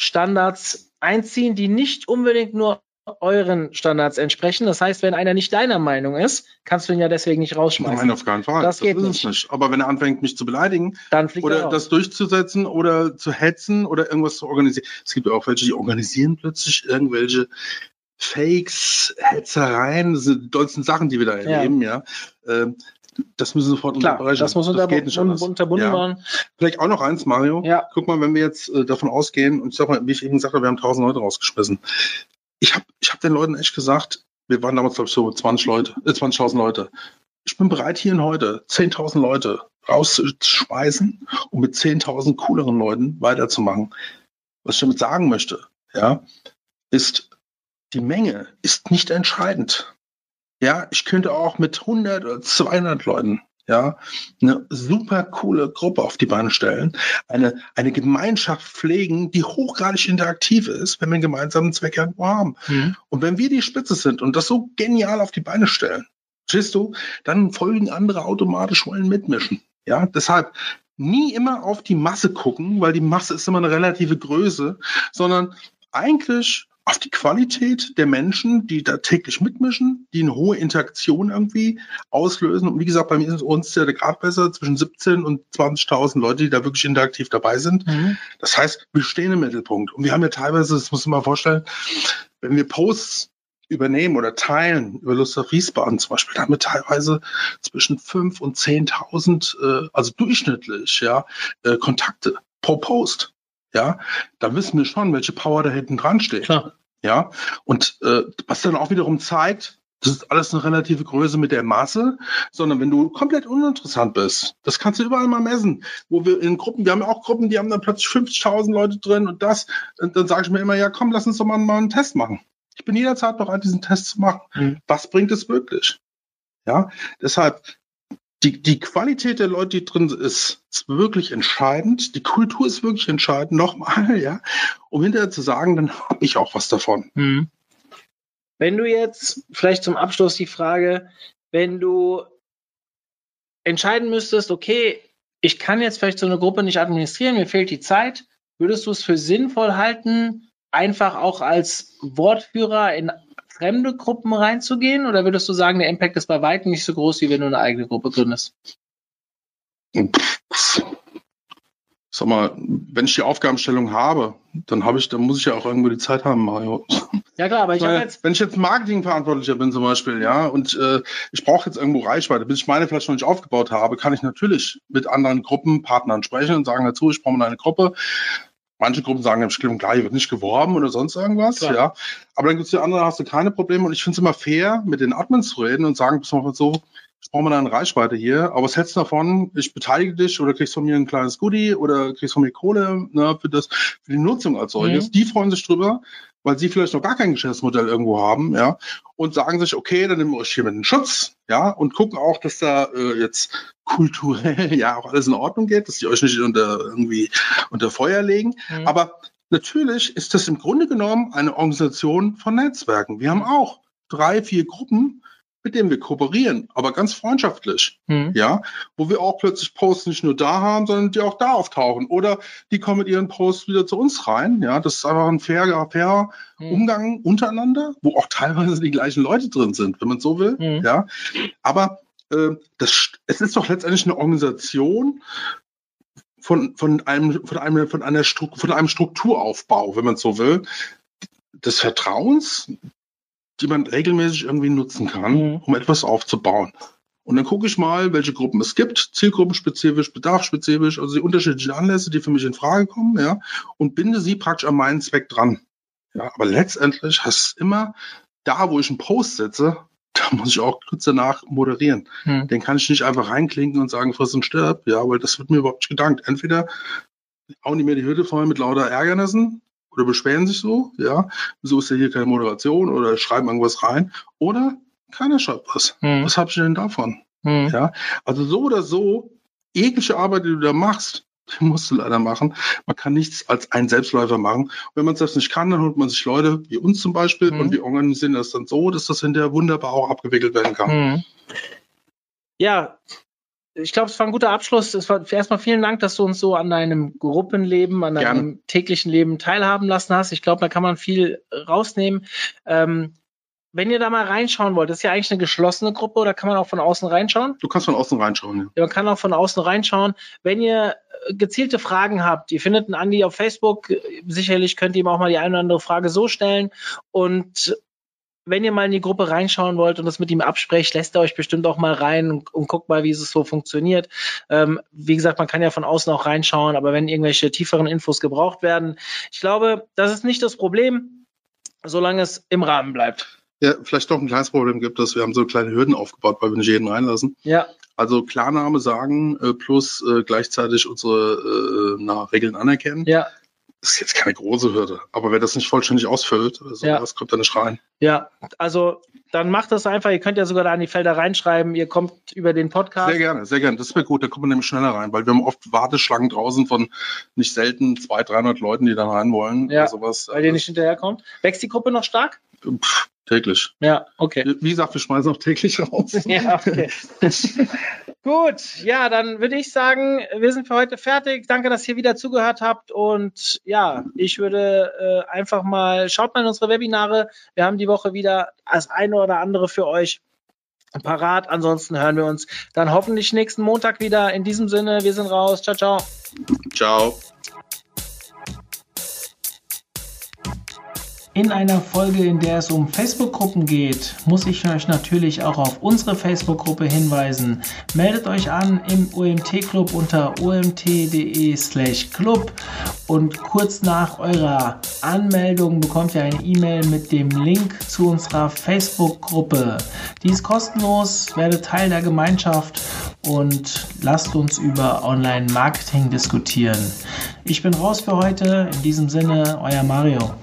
Standards einziehen, die nicht unbedingt nur euren Standards entsprechen. Das heißt, wenn einer nicht deiner Meinung ist, kannst du ihn ja deswegen nicht rausschmeißen. Nein, auf keinen Fall. Das, das geht nicht. nicht. Aber wenn er anfängt, mich zu beleidigen dann fliegt oder das durchzusetzen oder zu hetzen oder irgendwas zu organisieren. Es gibt auch welche, die organisieren plötzlich irgendwelche Fakes, Hetzereien, das sind die dollsten Sachen, die wir da erleben, ja. ja. Ähm, Das müssen sofort Klar, unterbrechen. Das muss unter, das un unterbunden ja. werden. Vielleicht auch noch eins, Mario. Ja. Guck mal, wenn wir jetzt äh, davon ausgehen, und ich sag mal, wie ich eben gesagt habe, wir haben 1000 Leute rausgeschmissen. Ich habe ich hab den Leuten echt gesagt, wir waren damals, glaube ich, so 20 Leute, äh, 20.000 Leute. Ich bin bereit, hier und heute 10.000 Leute rauszuschmeißen und mit 10.000 cooleren Leuten weiterzumachen. Was ich damit sagen möchte, ja, ist, die Menge ist nicht entscheidend. Ja, ich könnte auch mit 100 oder 200 Leuten ja, eine super coole Gruppe auf die Beine stellen, eine, eine Gemeinschaft pflegen, die hochgradig interaktiv ist, wenn wir einen gemeinsamen Zweck irgendwo haben. Mhm. Und wenn wir die Spitze sind und das so genial auf die Beine stellen, siehst du, dann folgen andere automatisch wollen mitmischen. Ja, deshalb nie immer auf die Masse gucken, weil die Masse ist immer eine relative Größe, sondern eigentlich auf die Qualität der Menschen, die da täglich mitmischen, die eine hohe Interaktion irgendwie auslösen. Und wie gesagt, bei mir ist es uns ja der Grad besser zwischen 17 und 20.000 Leute, die da wirklich interaktiv dabei sind. Mhm. Das heißt, wir stehen im Mittelpunkt. Und wir haben ja teilweise, das muss man mal vorstellen, wenn wir Posts übernehmen oder teilen über Lust auf Wiesbaden zum Beispiel, da haben wir teilweise zwischen 5 und 10.000, äh, also durchschnittlich, ja, äh, Kontakte pro Post ja, da wissen wir schon, welche Power da hinten dran steht. Klar. Ja, und äh, was dann auch wiederum zeigt, das ist alles eine relative Größe mit der Masse, sondern wenn du komplett uninteressant bist, das kannst du überall mal messen. Wo wir in Gruppen, wir haben ja auch Gruppen, die haben dann plötzlich 50.000 Leute drin und das, und dann sage ich mir immer, ja komm, lass uns doch mal, mal einen Test machen. Ich bin jederzeit bereit, diesen Test zu machen. Mhm. Was bringt es wirklich? Ja, deshalb die, die Qualität der Leute, die drin ist, ist wirklich entscheidend. Die Kultur ist wirklich entscheidend. Nochmal, ja. Um hinterher zu sagen, dann habe ich auch was davon. Hm. Wenn du jetzt, vielleicht zum Abschluss die Frage, wenn du entscheiden müsstest, okay, ich kann jetzt vielleicht so eine Gruppe nicht administrieren, mir fehlt die Zeit, würdest du es für sinnvoll halten, einfach auch als Wortführer in fremde Gruppen reinzugehen? Oder würdest du sagen, der Impact ist bei weitem nicht so groß, wie wenn du eine eigene Gruppe gründest? Sag mal, wenn ich die Aufgabenstellung habe, dann habe ich, dann muss ich ja auch irgendwo die Zeit haben, Mario. Ja klar, aber ich habe jetzt. Wenn ich jetzt Marketingverantwortlicher bin zum Beispiel, ja, und äh, ich brauche jetzt irgendwo Reichweite, bis ich meine vielleicht noch nicht aufgebaut habe, kann ich natürlich mit anderen Gruppenpartnern sprechen und sagen dazu, ich brauche eine Gruppe. Manche Gruppen sagen, ich klipp klar, hier wird nicht geworben oder sonst irgendwas, klar. ja. Aber dann gibt es die anderen, hast du keine Probleme. Und ich finde es immer pair, mit den Admins zu reden und sagen, pass mal so, ich brauche mal eine Reichweite hier, aber was hältst du davon? Ich beteilige dich oder kriegst von mir ein kleines Goodie oder kriegst von mir Kohle ne, für, das, für die Nutzung als solches. Mhm. Die freuen sich drüber, weil sie vielleicht noch gar kein Geschäftsmodell irgendwo haben, ja, und sagen sich, okay, dann nehmen wir euch hier mit den Schutz, ja, und gucken auch, dass da äh, jetzt kulturell ja auch alles in Ordnung geht, dass die euch nicht unter irgendwie unter Feuer legen. Mhm. Aber natürlich ist das im Grunde genommen eine Organisation von Netzwerken. Wir haben auch drei, vier Gruppen, mit denen wir kooperieren, aber ganz freundschaftlich, mhm. ja, wo wir auch plötzlich Posts nicht nur da haben, sondern die auch da auftauchen oder die kommen mit ihren Posts wieder zu uns rein, ja, das ist einfach ein fairer, fairer mhm. Umgang untereinander, wo auch teilweise die gleichen Leute drin sind, wenn man so will, mhm. ja, aber das, es ist doch letztendlich eine Organisation von, von einem, von einem, von einer Struktur, von einem Strukturaufbau, wenn man so will, des Vertrauens, die man regelmäßig irgendwie nutzen kann, mhm. um etwas aufzubauen. Und dann gucke ich mal, welche Gruppen es gibt, zielgruppenspezifisch, bedarfsspezifisch, also die unterschiedlichen Anlässe, die für mich in Frage kommen, ja, und binde sie praktisch an meinen Zweck dran. Ja, aber letztendlich hast du immer da, wo ich einen Post setze, da muss ich auch kurz danach moderieren. Hm. Den kann ich nicht einfach reinklinken und sagen, friss und stirb, ja, weil das wird mir überhaupt nicht gedankt. Entweder hauen die mir die Hütte voll mit lauter Ärgernissen oder beschweren sich so, ja, wieso ist ja hier keine Moderation oder schreiben irgendwas rein oder keiner schreibt was. Hm. Was habe ich denn davon? Hm. Ja, also so oder so, jegliche Arbeit, die du da machst, die musst du leider machen. Man kann nichts als ein Selbstläufer machen. Und wenn man das nicht kann, dann holt man sich Leute wie uns zum Beispiel hm. und wir organisieren das dann so, dass das hinterher wunderbar auch abgewickelt werden kann. Hm. Ja, ich glaube, es war ein guter Abschluss. Es war erstmal vielen Dank, dass du uns so an deinem Gruppenleben, an deinem Gerne. täglichen Leben teilhaben lassen hast. Ich glaube, da kann man viel rausnehmen. Ähm, wenn ihr da mal reinschauen wollt, ist ja eigentlich eine geschlossene Gruppe oder kann man auch von außen reinschauen? Du kannst von außen reinschauen, ja. ja man kann auch von außen reinschauen. Wenn ihr äh, gezielte Fragen habt, ihr findet einen Andi auf Facebook, sicherlich könnt ihr ihm auch mal die eine oder andere Frage so stellen und wenn ihr mal in die Gruppe reinschauen wollt und das mit ihm absprecht, lässt er euch bestimmt auch mal rein und, und guckt mal, wie es so funktioniert. Ähm, wie gesagt, man kann ja von außen auch reinschauen, aber wenn irgendwelche tieferen Infos gebraucht werden, ich glaube, das ist nicht das Problem, solange es im Rahmen bleibt. Ja, vielleicht doch ein kleines Problem gibt es. Wir haben so kleine Hürden aufgebaut, weil wir nicht jeden reinlassen. Ja. Also Klarname sagen äh, plus äh, gleichzeitig unsere äh, na, Regeln anerkennen. Ja ist jetzt keine große Hürde. Aber wer das nicht vollständig ausfüllt, also ja. das kommt da nicht rein. Ja, also dann macht das einfach. Ihr könnt ja sogar da an die Felder reinschreiben. Ihr kommt über den Podcast. Sehr gerne, sehr gerne. Das wäre gut. Da kommt man nämlich schneller rein, weil wir haben oft Warteschlangen draußen von nicht selten 200, 300 Leuten, die da rein wollen. Ja, sowas. weil ihr nicht hinterherkommt. Wächst die Gruppe noch stark? Pff, täglich. Ja, okay. Wie gesagt, wir schmeißen auch täglich raus. ja, okay. Gut, ja, dann würde ich sagen, wir sind für heute fertig. Danke, dass ihr wieder zugehört habt. Und ja, ich würde äh, einfach mal, schaut mal in unsere Webinare. Wir haben die Woche wieder das eine oder andere für euch parat. Ansonsten hören wir uns dann hoffentlich nächsten Montag wieder. In diesem Sinne, wir sind raus. Ciao, ciao. Ciao. In einer Folge, in der es um Facebook-Gruppen geht, muss ich euch natürlich auch auf unsere Facebook-Gruppe hinweisen. Meldet euch an im OMT-Club unter omt.de slash club und kurz nach eurer Anmeldung bekommt ihr eine E-Mail mit dem Link zu unserer Facebook-Gruppe. Die ist kostenlos, werdet Teil der Gemeinschaft und lasst uns über Online-Marketing diskutieren. Ich bin raus für heute. In diesem Sinne, euer Mario.